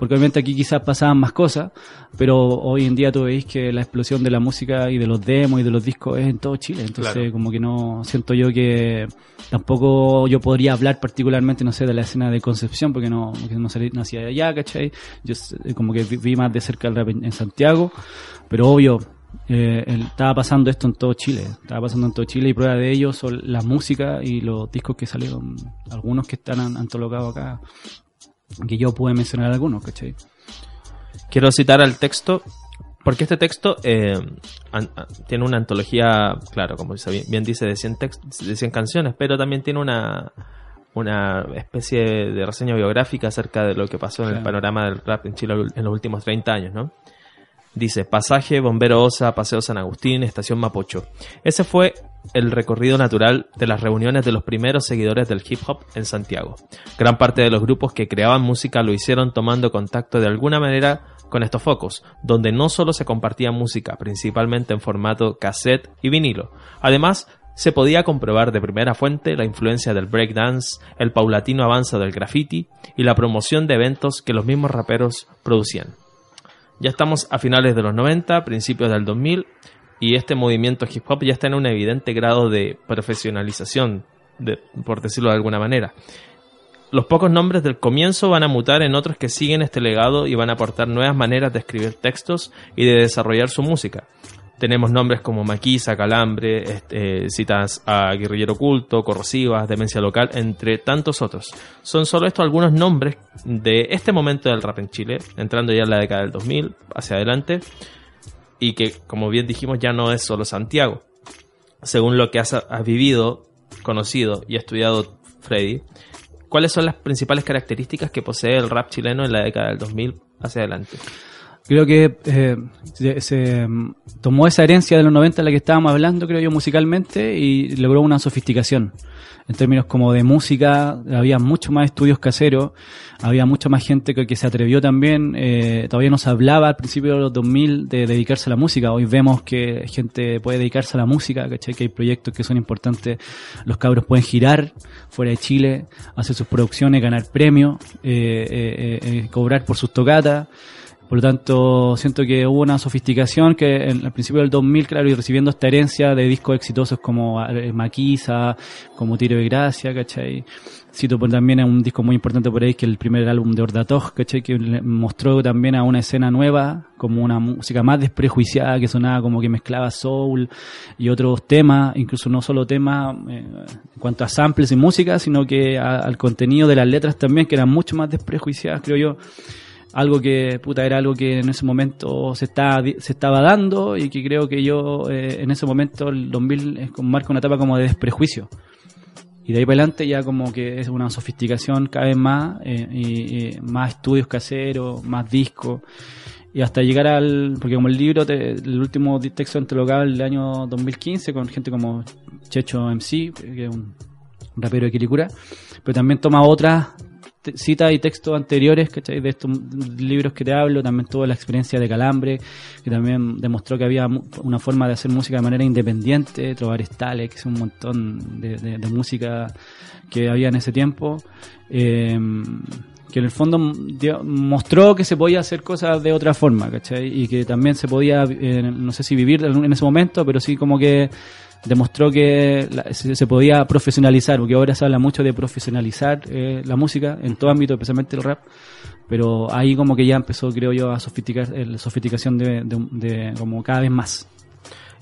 porque obviamente aquí quizás pasaban más cosas, pero hoy en día tú veis que la explosión de la música y de los demos y de los discos es en todo Chile, entonces Claro. como que no siento yo que tampoco yo podría hablar particularmente, no sé, de la escena de Concepción, porque no, no salí, nací allá, ¿cachai? Yo eh, como que vi, más de cerca el rap en, Santiago, pero obvio, eh, estaba pasando esto en todo Chile, estaba pasando en todo Chile y prueba de ello son la música y los discos que salieron, algunos que están an- antologados acá, que yo pude mencionar algunos, ¿cachai? Quiero citar al texto, porque este texto eh, an- tiene una antología, claro, como dice bien, bien dice, de 100, text- de 100 canciones, pero también tiene una, una especie de reseña biográfica acerca de lo que pasó en el panorama del rap en Chile en los últimos 30 años, ¿no? Dice, pasaje, Bombero Osa, Paseo San Agustín, Estación Mapocho. Ese fue el recorrido natural de las reuniones de los primeros seguidores del hip hop en Santiago. Gran parte de los grupos que creaban música lo hicieron tomando contacto de alguna manera con estos focos, donde no solo se compartía música, principalmente en formato cassette y vinilo. Además, se podía comprobar de primera fuente la influencia del breakdance, el paulatino avance del graffiti y la promoción de eventos que los mismos raperos producían. Ya estamos a finales de los 90, principios del 2000, y este movimiento hip hop ya está en un evidente grado de profesionalización, por decirlo de alguna manera. Los pocos nombres del comienzo van a mutar en otros que siguen este legado y van a aportar nuevas maneras de escribir textos y de desarrollar su música. Tenemos nombres como Maquisa, Calambre, este, citas a Guerrillero Oculto, Corrosivas, Demencia Local, entre tantos otros. Son solo estos algunos nombres de este momento del rap en Chile, entrando ya en la década del 2000, hacia adelante, y que, como bien dijimos, ya no es solo Santiago. Según lo que has, vivido, conocido y estudiado Freddy, ¿cuáles son las principales características que posee el rap chileno en la década del 2000 hacia adelante? Creo que eh, se, mm, tomó esa herencia de los 90 de la que estábamos hablando, creo yo, musicalmente y logró una sofisticación. En términos como de música, había mucho más estudios caseros, había mucha más gente que, que se atrevió también. eh, todavía no se hablaba al principio de los 2000 de dedicarse a la música. Hoy vemos que gente puede dedicarse a la música, ¿cachai? que hay proyectos que son importantes. Los cabros pueden girar fuera de Chile, hacer sus producciones, ganar premios, eh, eh, eh, cobrar por sus tocatas. Por lo tanto, siento que hubo una sofisticación que en, al principio del 2000, claro, y recibiendo esta herencia de discos exitosos como eh, Maquisa, como Tiro de Gracia, ¿cachai? Cito por también un disco muy importante por ahí, que es el primer álbum de Ordatoj, ¿cachai? Que mostró también a una escena nueva, como una música más desprejuiciada, que sonaba como que mezclaba soul y otros temas, incluso no solo temas eh, en cuanto a samples y música, sino que a- al contenido de las letras también, que eran mucho más desprejuiciadas, creo yo algo que puta era algo que en ese momento se estaba se estaba dando y que creo que yo eh, en ese momento el 2000 es como marca una etapa como de desprejuicio. Y de ahí para adelante ya como que es una sofisticación cada vez más eh, y, y más estudios caseros más discos. Y hasta llegar al porque como el libro te- el último texto antologado del año 2015 con gente como Checho MC que es un rapero de Quilicura pero también toma otras citas y textos anteriores ¿cachai? de estos libros que te hablo, también tuvo la experiencia de Calambre, que también demostró que había una forma de hacer música de manera independiente, Trovar Estales, que es un montón de música que había en ese tiempo, eh, que en el fondo mostró que se podía hacer cosas de otra forma, ¿cachai? Y que también se podía, eh, no sé si vivir en ese momento, pero sí como que demostró que se, podía profesionalizar, porque ahora se habla mucho de profesionalizar eh, la música en todo ámbito, especialmente el rap, pero ahí como que ya empezó, creo yo, a sofisticar, eh, la sofisticación de, como cada vez más.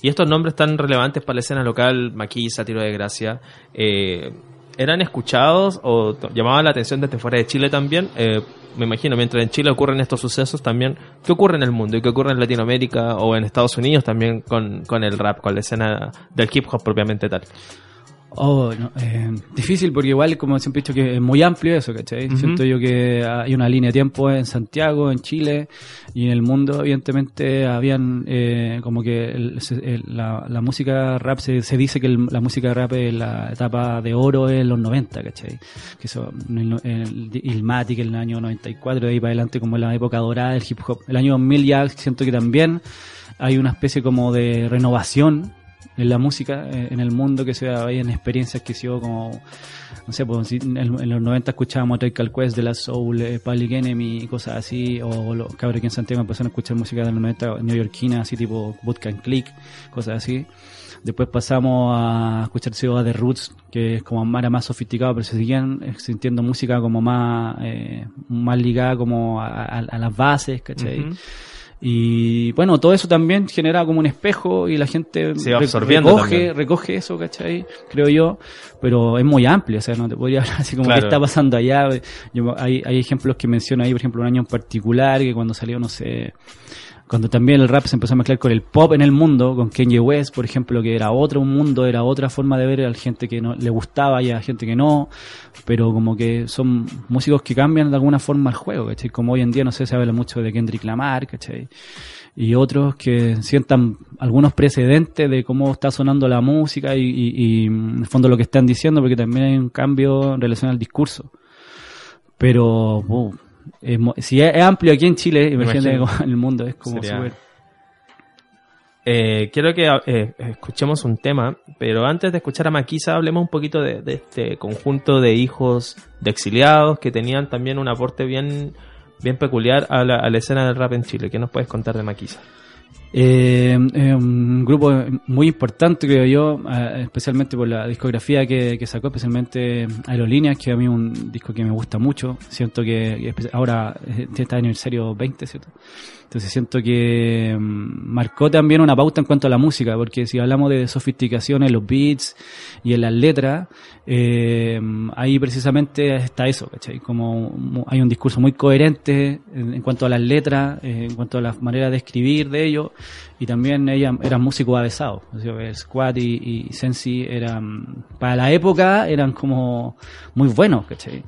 Y estos nombres tan relevantes para la escena local, Maquisa, Tiro de Gracia, eh, ¿eran escuchados o llamaban la atención desde fuera de Chile también? Eh, me imagino, mientras en Chile ocurren estos sucesos también, ¿qué ocurre en el mundo y qué ocurre en Latinoamérica o en Estados Unidos también con, con el rap, con la escena del hip hop propiamente tal? Oh, no, eh, difícil porque igual, como siempre he dicho, que es muy amplio eso, ¿cachai? Ujú. Siento yo que hay una línea de tiempo en Santiago, en Chile y en el mundo, evidentemente, habían eh, como que el- el- la, la música rap, se, se dice que el- la música rap es la etapa de oro en los 90, ¿cachai? Que eso, el Ilmatic en el año 94, de ahí para adelante como la época dorada del hip hop. El año 2000 ya siento que también hay una especie como de renovación en la música, eh, en el mundo, que se en experiencias que se como, no sé, pues, en, en los 90 escuchábamos Tribe Quest de la Soul, eh, Public Enemy y cosas así, o los cabros que en Santiago empezaron a escuchar música de los 90 neoyorquina, así tipo Bootcamp Click, cosas así. Después pasamos a escuchar Ciudad de Roots, que es como era más sofisticado, pero se seguían sintiendo música como más, eh, más ligada como a, las bases, ¿cachai? Ujú. Y bueno, todo eso también genera como un espejo y la gente Se va re- absorbiendo recoge, también. recoge eso, ¿cachai? Creo yo, pero es muy amplio, o sea, no te podría hablar así como Claro. qué está pasando allá. Yo- hay, hay ejemplos que menciono ahí, por ejemplo, un año en particular, que cuando salió, no sé, cuando también el rap se empezó a mezclar con el pop en el mundo, con Kanye West, por ejemplo, que era otro mundo, era otra forma de ver a la gente que no le gustaba y a la gente que no, pero como que son músicos que cambian de alguna forma el juego, ¿cachai? Como hoy en día, no sé, se habla mucho de Kendrick Lamar, ¿cachai? Y otros que sientan algunos precedentes de cómo está sonando la música y, y- y, en el fondo lo que están diciendo, porque también hay un cambio en relación al discurso. Pero, uh, es si es, es amplio aquí en Chile, imagínate en el mundo, es como súper... Eh, quiero que eh, escuchemos un tema, pero antes de escuchar a Maquisa, hablemos un poquito de, de este conjunto de hijos de exiliados que tenían también un aporte bien, bien peculiar a la, a la escena del rap en Chile. ¿Qué nos puedes contar de Maquisa? Eh, un grupo muy importante, creo yo, eh, especialmente por la discografía que, sacó, especialmente Aerolíneas, que a mí es un disco que me gusta mucho. Siento que ahora eh, está en aniversario 20, ¿cierto? Entonces siento que mm, marcó también una pauta en cuanto a la música, porque si hablamos de sofisticación en los beats y en las letras, eh, ahí precisamente está eso, ¿cachai? Como hay un discurso muy coherente en, en cuanto a las letras, en cuanto a la manera de escribir de ellos, y también ella eran músicos avesados. O sea, Squad y, y Sensi eran, para la época, eran como muy buenos, ¿cachai?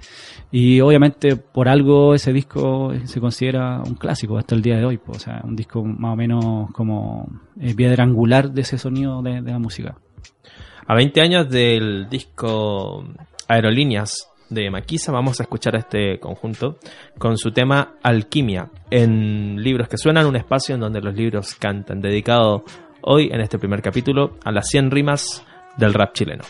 Y obviamente por algo ese disco se considera un clásico hasta el día de hoy, pues, o sea, un disco más o menos como eh, piedra angular de ese sonido de, de la música. A 20 años del disco Aerolíneas de Maquisa, vamos a escuchar este conjunto con su tema Alquimia, en libros que suenan, un espacio en donde los libros cantan, dedicado hoy en este primer capítulo a las 100 rimas del rap chileno.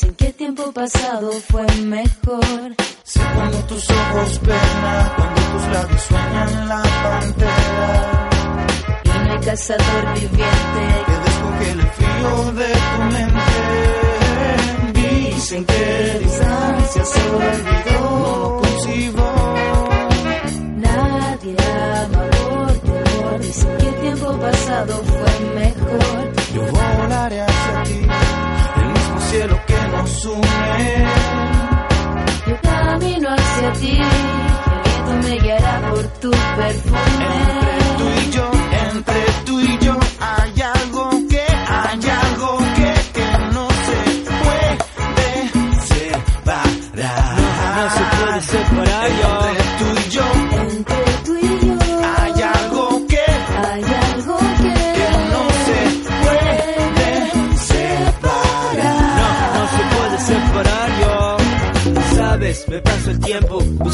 Dicen que el tiempo pasado fue mejor. Sé cuando tus ojos pena, cuando tus labios sueñan la pantera. Y no hay cazador viviente que descongela el frío de tu mente. Dicen que distancia se olvidó, no concibo. Nadie ama por temor. Dicen que el tiempo pasado fue mejor. Yo volaré mismo Yo camino hacia ti. El viento me guiará por tu perfume. Entre tú y yo,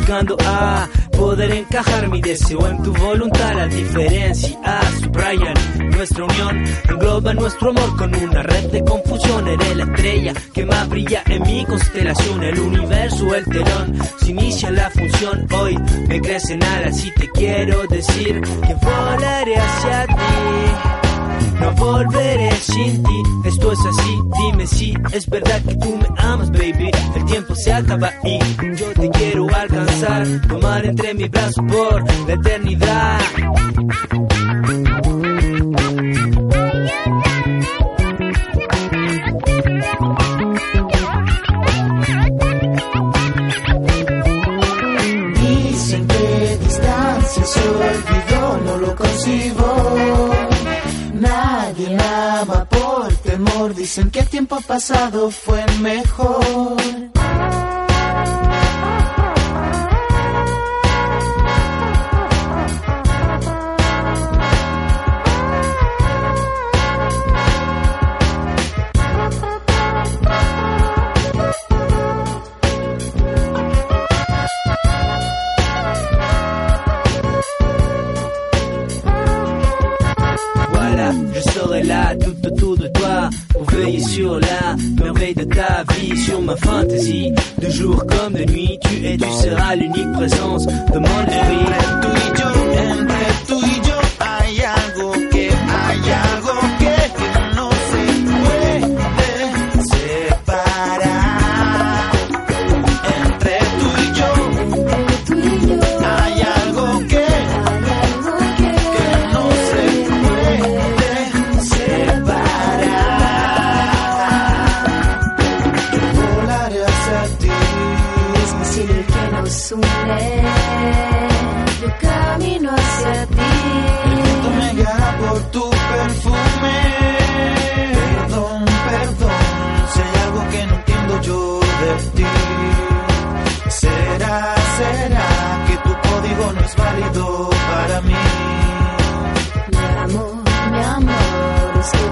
buscando a poder encajar mi deseo en tu voluntad. La diferencia subrayan nuestra unión, engloba nuestro amor con una red de confusión. Eres la estrella que más brilla en mi constelación. El universo, el telón, se inicia la función. Hoy me crecen alas y te quiero decir que volaré hacia ti. No volveré sin ti, esto es así, dime si es verdad que tú me amas, baby. El tiempo se acaba y yo te quiero alcanzar, tomar entre mis brazos por la eternidad. Dicen que el tiempo pasado fue mejor.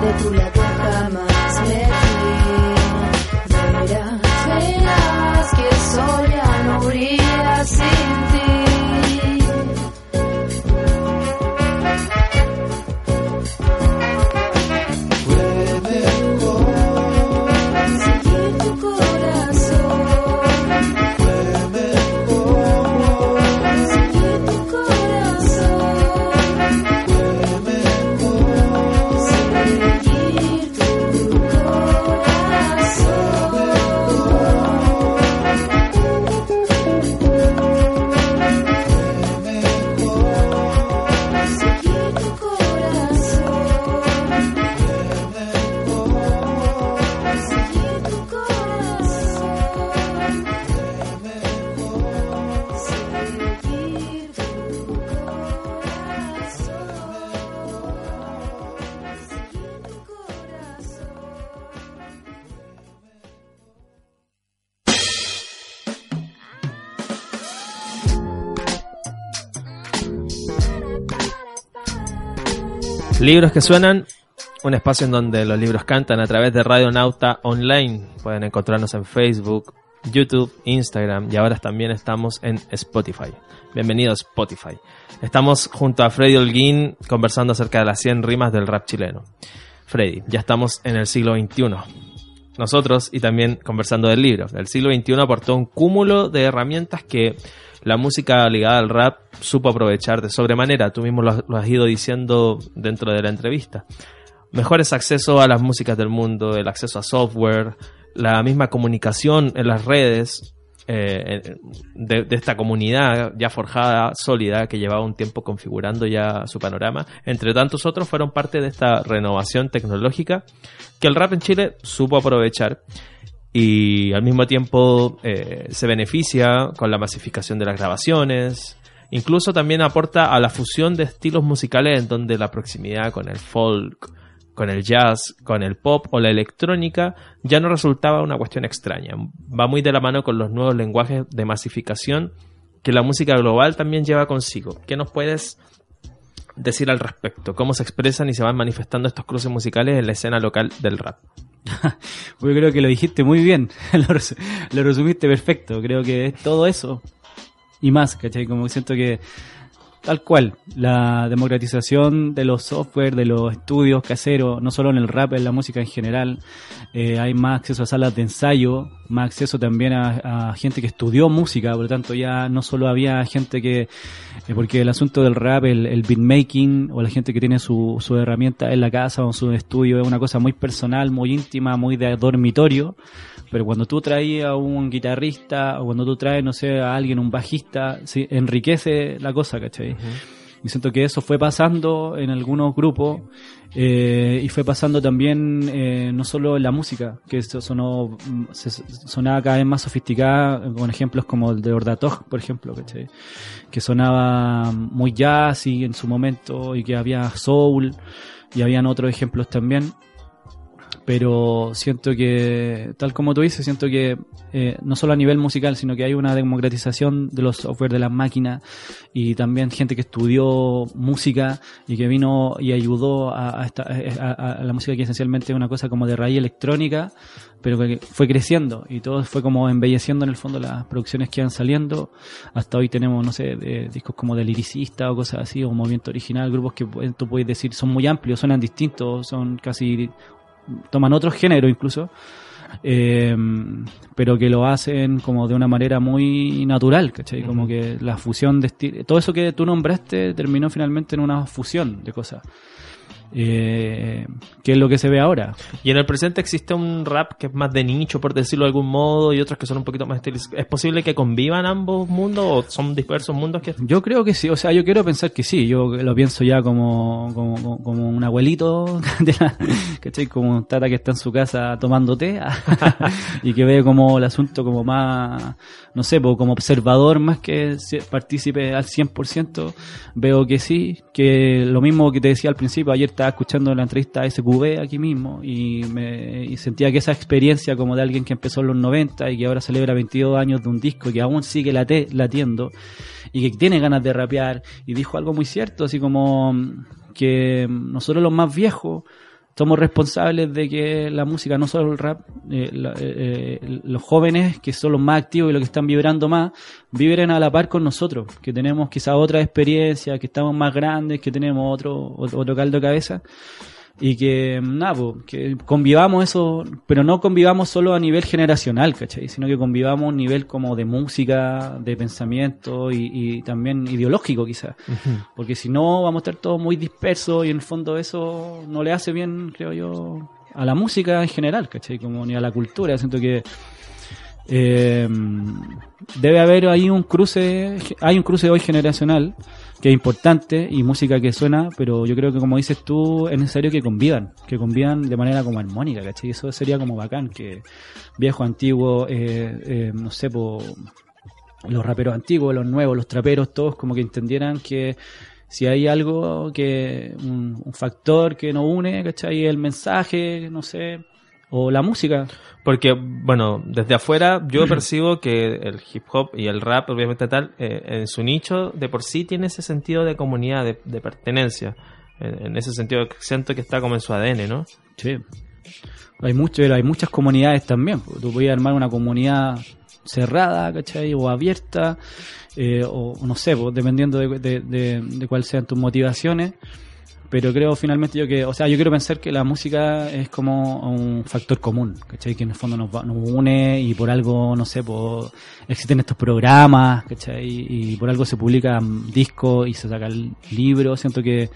De tu Libros que suenan, un espacio en donde los libros cantan a través de Radio Nauta Online. Pueden encontrarnos en Facebook, YouTube, Instagram y ahora también estamos en Spotify. Bienvenidos Spotify. Estamos junto a Freddy Holguín conversando acerca de las 100 rimas del rap chileno. Freddy, ya estamos en el siglo XXI. Nosotros y también conversando del libro. El siglo XXI aportó un cúmulo de herramientas que la música ligada al rap supo aprovechar de sobremanera. Tú mismo lo has, ido diciendo dentro de la entrevista. Mejores acceso a las músicas del mundo, el acceso a software, la misma comunicación en las redes eh, de, de esta comunidad ya forjada, sólida, que llevaba un tiempo configurando ya su panorama, entre tantos otros, fueron parte de esta renovación tecnológica que el rap en Chile supo aprovechar y al mismo tiempo eh, se beneficia con la masificación de las grabaciones. Incluso también aporta a la fusión de estilos musicales en donde la proximidad con el folk, con el jazz, con el pop o la electrónica ya no resultaba una cuestión extraña. Va muy de la mano con los nuevos lenguajes de masificación que la música global también lleva consigo. ¿Qué nos puedes decir al respecto? ¿Cómo se expresan y se van manifestando estos cruces musicales en la escena local del rap? Yo creo que lo dijiste muy bien, lo, lo resumiste perfecto, creo que es todo eso. Y más, ¿cachai? Como siento que tal cual, la democratización de los software, de los estudios caseros, no solo en el rap, en la música en general, eh, hay más acceso a salas de ensayo, más acceso también a, gente que estudió música, por lo tanto ya no solo había gente que, eh, porque el asunto del rap, el, el beatmaking o la gente que tiene su, su herramienta en la casa o en su estudio es una cosa muy personal, muy íntima, muy de dormitorio. Pero cuando tú traes a un guitarrista o cuando tú traes, no sé, a alguien, un bajista, sí, enriquece la cosa, ¿cachai? Y siento que eso fue pasando en algunos grupos eh, y fue pasando también eh, no solo en la música, que eso sonó, mm, se- sonaba cada vez más sofisticada, con ejemplos como el de Ordatog, por ejemplo, ¿cachai? que sonaba muy jazz y en su momento y que había soul y habían otros ejemplos también pero siento que, tal como tú dices, siento que eh, no solo a nivel musical, sino que hay una democratización de los software de las máquinas y también gente que estudió música y que vino y ayudó a, esta- a- la música que esencialmente es una cosa como de raíz electrónica, pero que fue creciendo y todo fue como embelleciendo en el fondo las producciones que iban saliendo. Hasta hoy tenemos, no sé, de- discos como de liricista o cosas así, o movimiento original, grupos que tú puedes decir son muy amplios, suenan distintos, son casi toman otro género incluso, eh, pero que lo hacen como de una manera muy natural, ¿cachai? Como que la fusión de todo eso que tú nombraste terminó finalmente en una fusión de cosas. Eh, que es lo que se ve ahora. Y en el presente existe un rap que es más de nicho, por decirlo de algún modo, y otros que son un poquito más estilizados. ¿Es posible que convivan ambos mundos o son dispersos mundos que Yo creo que sí, o sea, yo quiero pensar que sí, yo lo pienso ya como, como, como un abuelito, de la, ¿cachai? Como un tata que está en su casa tomando té y que ve como el asunto como más, no sé, como observador más que partícipe al 100%, veo que sí, que lo mismo que te decía al principio, ayer estaba escuchando la entrevista a SQV aquí mismo y, me, sentía que esa experiencia como de alguien que empezó en los 90 y que ahora celebra 22 años de un disco que aún sigue late- latiendo y que tiene ganas de rapear y dijo algo muy cierto, así como mm, que mm, nosotros los más viejos somos responsables de que la música, no solo el rap, eh, la- eh, eh, los jóvenes que son los más activos y los que están vibrando más, vibren a la par con nosotros, que tenemos quizá otra experiencia, que estamos más grandes, que tenemos otro, otro caldo de cabeza y que nada, que convivamos eso, pero no convivamos solo a nivel generacional, ¿cachai? Sino que convivamos a un nivel como de música, de pensamiento y, y también ideológico quizás. Porque si no vamos a estar todos muy dispersos y en el fondo eso no le hace bien, creo yo, a la música en general, ¿cachai? Como ni a la cultura. Siento que eh, debe haber ahí un cruce, hay un cruce hoy generacional que es importante y música que suena, pero yo creo que como dices tú, es necesario que convivan, que convivan de manera como armónica, ¿cachai? Eso sería como bacán, que viejo, antiguo, eh, eh, no sé, po, los raperos antiguos, los nuevos, los traperos, todos como que entendieran que si hay algo que, un, un factor que nos une, ¿cachai? El mensaje, no sé, o la música. Porque, bueno, desde afuera yo percibo que el hip hop y el rap, obviamente tal, eh, en su nicho de por sí tiene ese sentido de comunidad, de, de pertenencia. En, en ese sentido siento que está como en su ADN, ¿no? Sí. Hay mucho, hay muchas comunidades también. pues. Tú puedes armar una comunidad cerrada, ¿cachai? O abierta, eh, o no sé, pues, dependiendo de, de, de, de cuáles sean tus motivaciones. Pero creo finalmente yo que, o sea, yo quiero pensar que la música es como un factor común, ¿cachai? Que en el fondo nos, nos une y por algo, no sé, pues, existen estos programas, ¿cachai? Y por algo se publican discos y se sacan libros. Siento que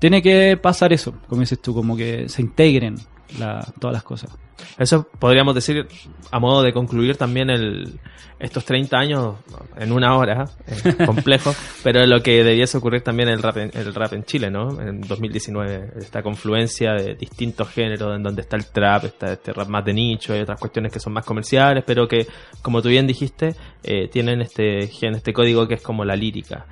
tiene que pasar eso, como dices tú, como que se integren la- todas las cosas. Eso podríamos decir a modo de concluir también el, estos 30 años en una hora, eh, complejo, pero lo que debiese ocurrir también el rap, en, el rap en Chile, ¿no? En 2019, esta confluencia de distintos géneros, en donde está el trap, está este rap más de nicho, hay otras cuestiones que son más comerciales, pero que, como tú bien dijiste, eh, tienen este gen, este código que es como la lírica.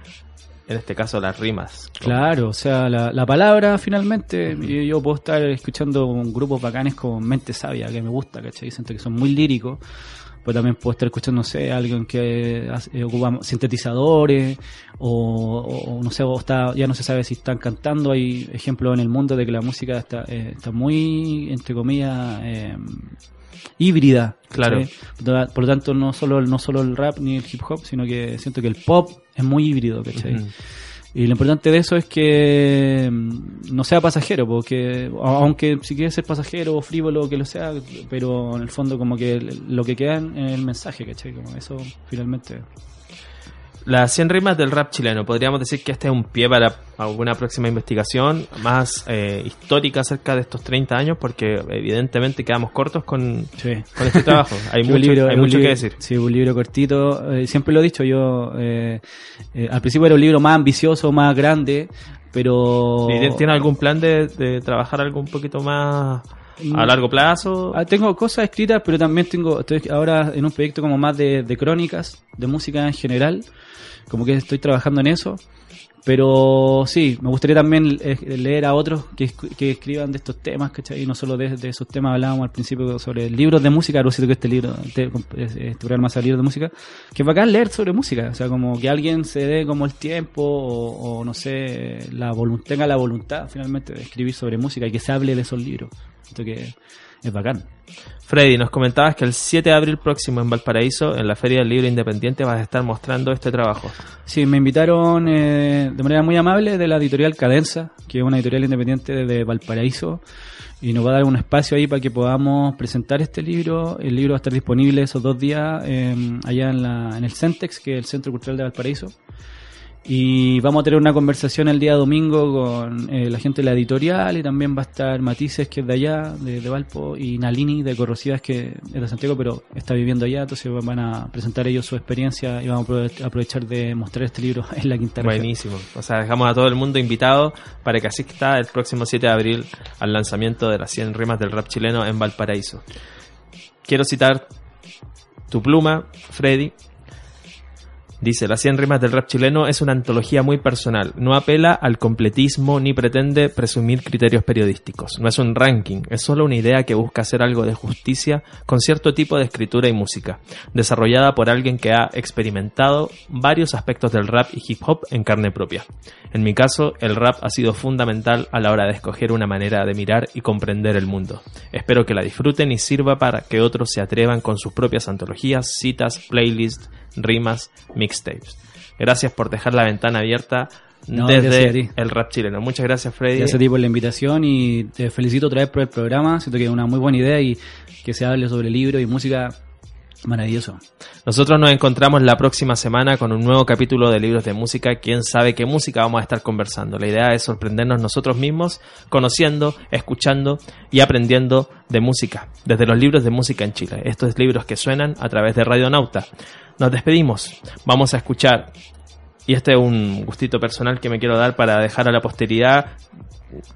En este caso, las rimas. Claro, o sea, la, la palabra finalmente, yo, yo puedo estar escuchando grupos bacanes como Mente Sabia, que me gusta, ¿cachai? Siento que son muy líricos, pero también puedo estar escuchando, no sé, alguien que eh, ocupa sintetizadores, o, o no sé, o está, ya no se sabe si están cantando, hay ejemplos en el mundo de que la música está, eh, está muy, entre comillas, eh, híbrida. Claro. Por lo- tanto, no solo, no solo el rap ni el hip hop, sino que siento que el pop es muy híbrido. Y lo importante de eso es que mm, no sea pasajero, porque aunque si quiere ser pasajero o frívolo que lo sea, pero en el fondo como que lo que queda en el mensaje, ¿cachai? Como eso finalmente. Las 100 rimas del rap chileno, podríamos decir que este es un pie para alguna próxima investigación más eh, histórica acerca de estos 30 años, porque evidentemente quedamos cortos con, Sí. con este trabajo. Hay mucho, libro- hay mucho que decir. Sí, un libro cortito. eh, siempre lo he dicho yo. eh, al principio era un libro más ambicioso, más grande, pero... ¿Y ¿Tiene algún plan de, de trabajar algo un poquito más a largo plazo? Ah, tengo cosas escritas, pero también tengo, estoy ahora en un proyecto como más de, de crónicas, de música en general, como que estoy trabajando en eso. Pero sí, me gustaría también eh, leer a otros que, esc- que escriban de estos temas, ¿cachai? Y no solo de, de esos temas hablábamos al principio sobre libros de música, propósito que este libro, este, este programa sea libros de música, que es bacán leer sobre música, o sea, como que alguien se dé como el tiempo o, o no sé, la tenga la voluntad finalmente de escribir sobre música y que se hable de esos libros. Esto que es bacán. Freddy, nos comentabas que el 7 de abril próximo en Valparaíso, en la Feria del Libro Independiente, vas a estar mostrando este trabajo. Sí, me invitaron eh, de manera muy amable de la editorial Cadenza, que es una editorial independiente de Valparaíso, y nos va a dar un espacio ahí para que podamos presentar este libro. El libro va a estar disponible esos dos días eh, allá en el Centex, que es el Centro Cultural de Valparaíso. Y vamos a tener una conversación el día domingo con eh, la gente de la editorial y también va a estar Matices, que es de allá, de, de Valpo, y Nalini, de Corrosivas, que es de Santiago, pero está viviendo allá, entonces van a presentar ellos su experiencia y vamos a aprove- aprovechar de mostrar este libro en la quinta. Buenísimo. O sea, dejamos a todo el mundo invitado para que asista el próximo 7 de abril al lanzamiento de las 100 rimas del rap chileno en Valparaíso. Quiero citar tu pluma, Freddy. Dice, Las 100 rimas del rap chileno es una antología muy personal. No apela al completismo ni pretende presumir criterios periodísticos. No es un ranking, es solo una idea que busca hacer algo de justicia con cierto tipo de escritura y música, desarrollada por alguien que ha experimentado varios aspectos del rap y hip hop en carne propia. En mi caso, el rap ha sido fundamental a la hora de escoger una manera de mirar y comprender el mundo. Espero que la disfruten y sirva para que otros se atrevan con sus propias antologías, citas, playlists, rimas, mixtapes. Gracias por dejar la ventana abierta No, desde el rap chileno. Muchas gracias, Freddy. Gracias a ti por la invitación y te felicito otra vez por el programa. Siento que es una muy buena idea y que se hable sobre libros y música, maravilloso. Nosotros nos encontramos la próxima semana con un nuevo capítulo de libros de música. Quién sabe qué música vamos a estar conversando. La idea es sorprendernos nosotros mismos, conociendo, escuchando y aprendiendo de música, desde los libros de música en Chile. Estos libros que suenan a través de Radio Nauta. Nos despedimos. Vamos a escuchar. Y este es un gustito personal que me quiero dar para dejar a la posteridad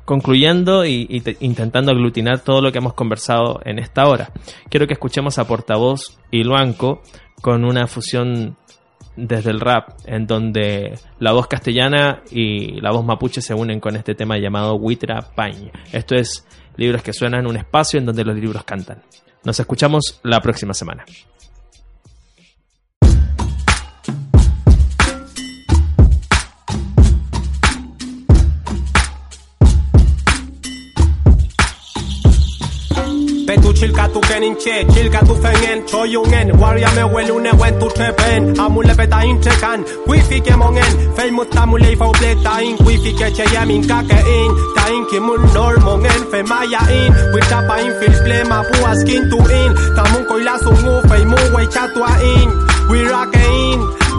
concluyendo y, y te- intentando aglutinar todo lo que hemos conversado en esta hora. Quiero que escuchemos a Portavoz y Luanco con una fusión desde el rap, en donde la voz castellana y la voz mapuche se unen con este tema llamado Huitra Pañ. Esto es libros que suenan un espacio en donde los libros cantan. Nos escuchamos la próxima semana. Chilka tu kenin che, chilka tu fengen, choyungen, warrior me wel une wen tu trepen, amule beta in trekan, wifi ke mongen, fei mutamule fa pleta in, wifi ke che yamin kake in, ta in ki mun nor mongen, fe maya in, we tapa in fil plema pu askin tu in, ta mun koila sungu fei mu wei chatua in, rock in,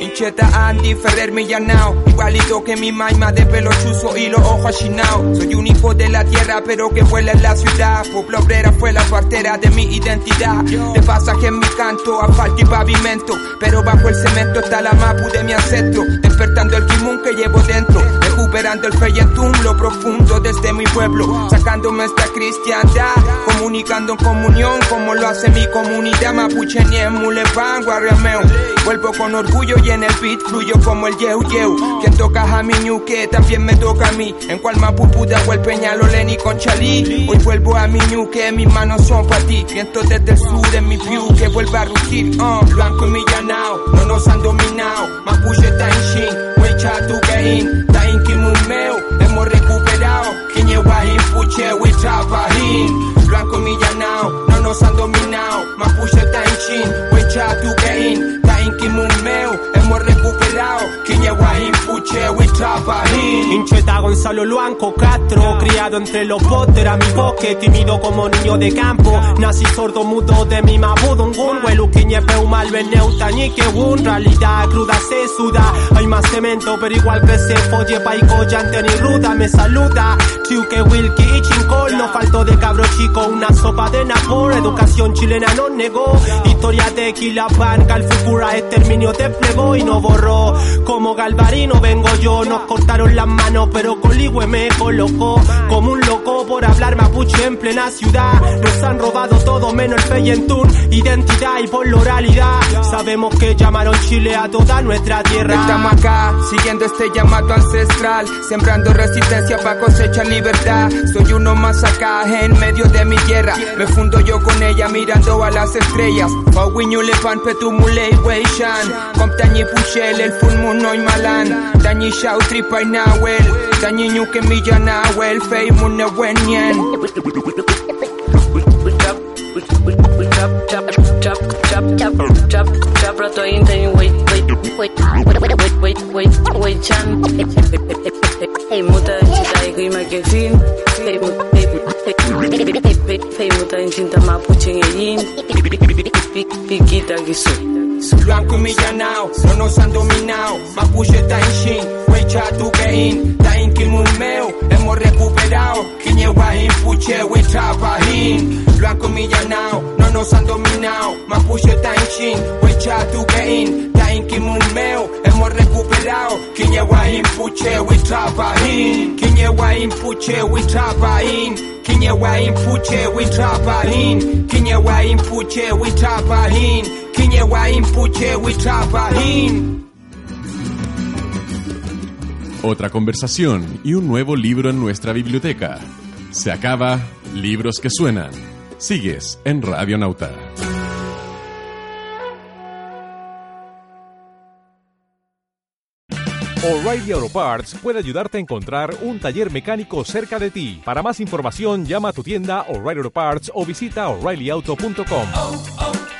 Incheta Andy Ferrer Millanao Igualito que mi maima de pelo chuzo y los ojos achinao Soy un hijo de la tierra pero que vuela en la ciudad. Pueblo obrera fue la partera de mi identidad. De pasaje en mi canto, asfalto y pavimento. Pero bajo el cemento está la mapu de mi ancestro. Despertando el kimun que llevo dentro. Recuperando el feyentún, lo profundo desde mi pueblo. Sacándome esta cristiandad Comunicando en comunión como lo hace mi comunidad. Mapuche ni en Mulepan, Guarriameo Vuelvo con orgullo y en el beat fluyo como el yeu yeu. Quien toca a mi ñuque también me toca a mí. En cual Mapupuda o el Peñalolén y con Chalí Hoy vuelvo a mi ñuque, mis manos son para ti. Viento desde el sur en mi view que vuelve a rugir uh, Blanco y millanao, no nos han dominado Mapuche está en shin, wecha tu kein Ta in kimumeo, hemos recuperado Quiñeguajín, puche, wecha pajín Blanco y millanao, no nos han dominado Mapuche está en shin, wecha tu kein Ta in kimumeo, hemos recuperado. Quiñeguajín, puche, wecha pajín Incheta Gonzalo Luanco Castro, criado entre los botes, era mi bosque, tímido como niño de campo. Nací sordo mudo de mi mabudungun, huelu quiñe peumal beneuta ni que un realidad cruda se suda. Hay más cemento, pero igual que se folle paico, llante ni ruda me saluda. Chiuque, Wilkie y Chincol, no faltó de cabro chico, una sopa de napor, educación chilena no negó. Historia de Quilapán, Calfucura, exterminio desplegó no borró. Como Galvarino vengo yo, nos cortaron las manos, pero Coligüe me colocó como un loco por hablar mapuche en plena ciudad. Nos han robado todo menos el feyentún, identidad y por la oralidad. Sabemos que llamaron Chile a toda nuestra tierra. Estamos acá, siguiendo este llamado ancestral, sembrando resistencia para cosechar libertad. Soy uno más acá, en medio de mi tierra. Me fundo yo con ella mirando a las estrellas. Pauiñule pan petumule weishan. Comptañi puchel, el full moon no malan. Dañi shau tripa y nahuel. Dañi ñuque milla nahuel, fei mune wenyen. Chaprato inten wait wait wait wait wait wait wait chan Hei muta egima kefin Hei muta entzita mapuchen egin Pikita gizu Blanco y millanao, no nos han dominado. Mapuche está en shin, wecha tu kein, ta en kimumeo, hemos recuperado. Quiñegua in puche, wecha pahin. Blanco y millanao, no nos han dominado. Mapuche está en shin, wecha tu kein, ta en kimumeo, hemos recuperado. Quiñegua in puche, wecha pahin. Quiñegua in puche, wecha pahin. Quiñegua in puche, wecha pahin. Quiñegua in puche, wecha pahin. Puche. Otra conversación y un nuevo libro en nuestra biblioteca. Se acaba Libros que suenan. Sigues en Radio Nauta. O'Reilly Auto Parts puede ayudarte a encontrar un taller mecánico cerca de ti. Para más información, llama a tu tienda O'Reilly Auto Parts o visita oreillyauto.com.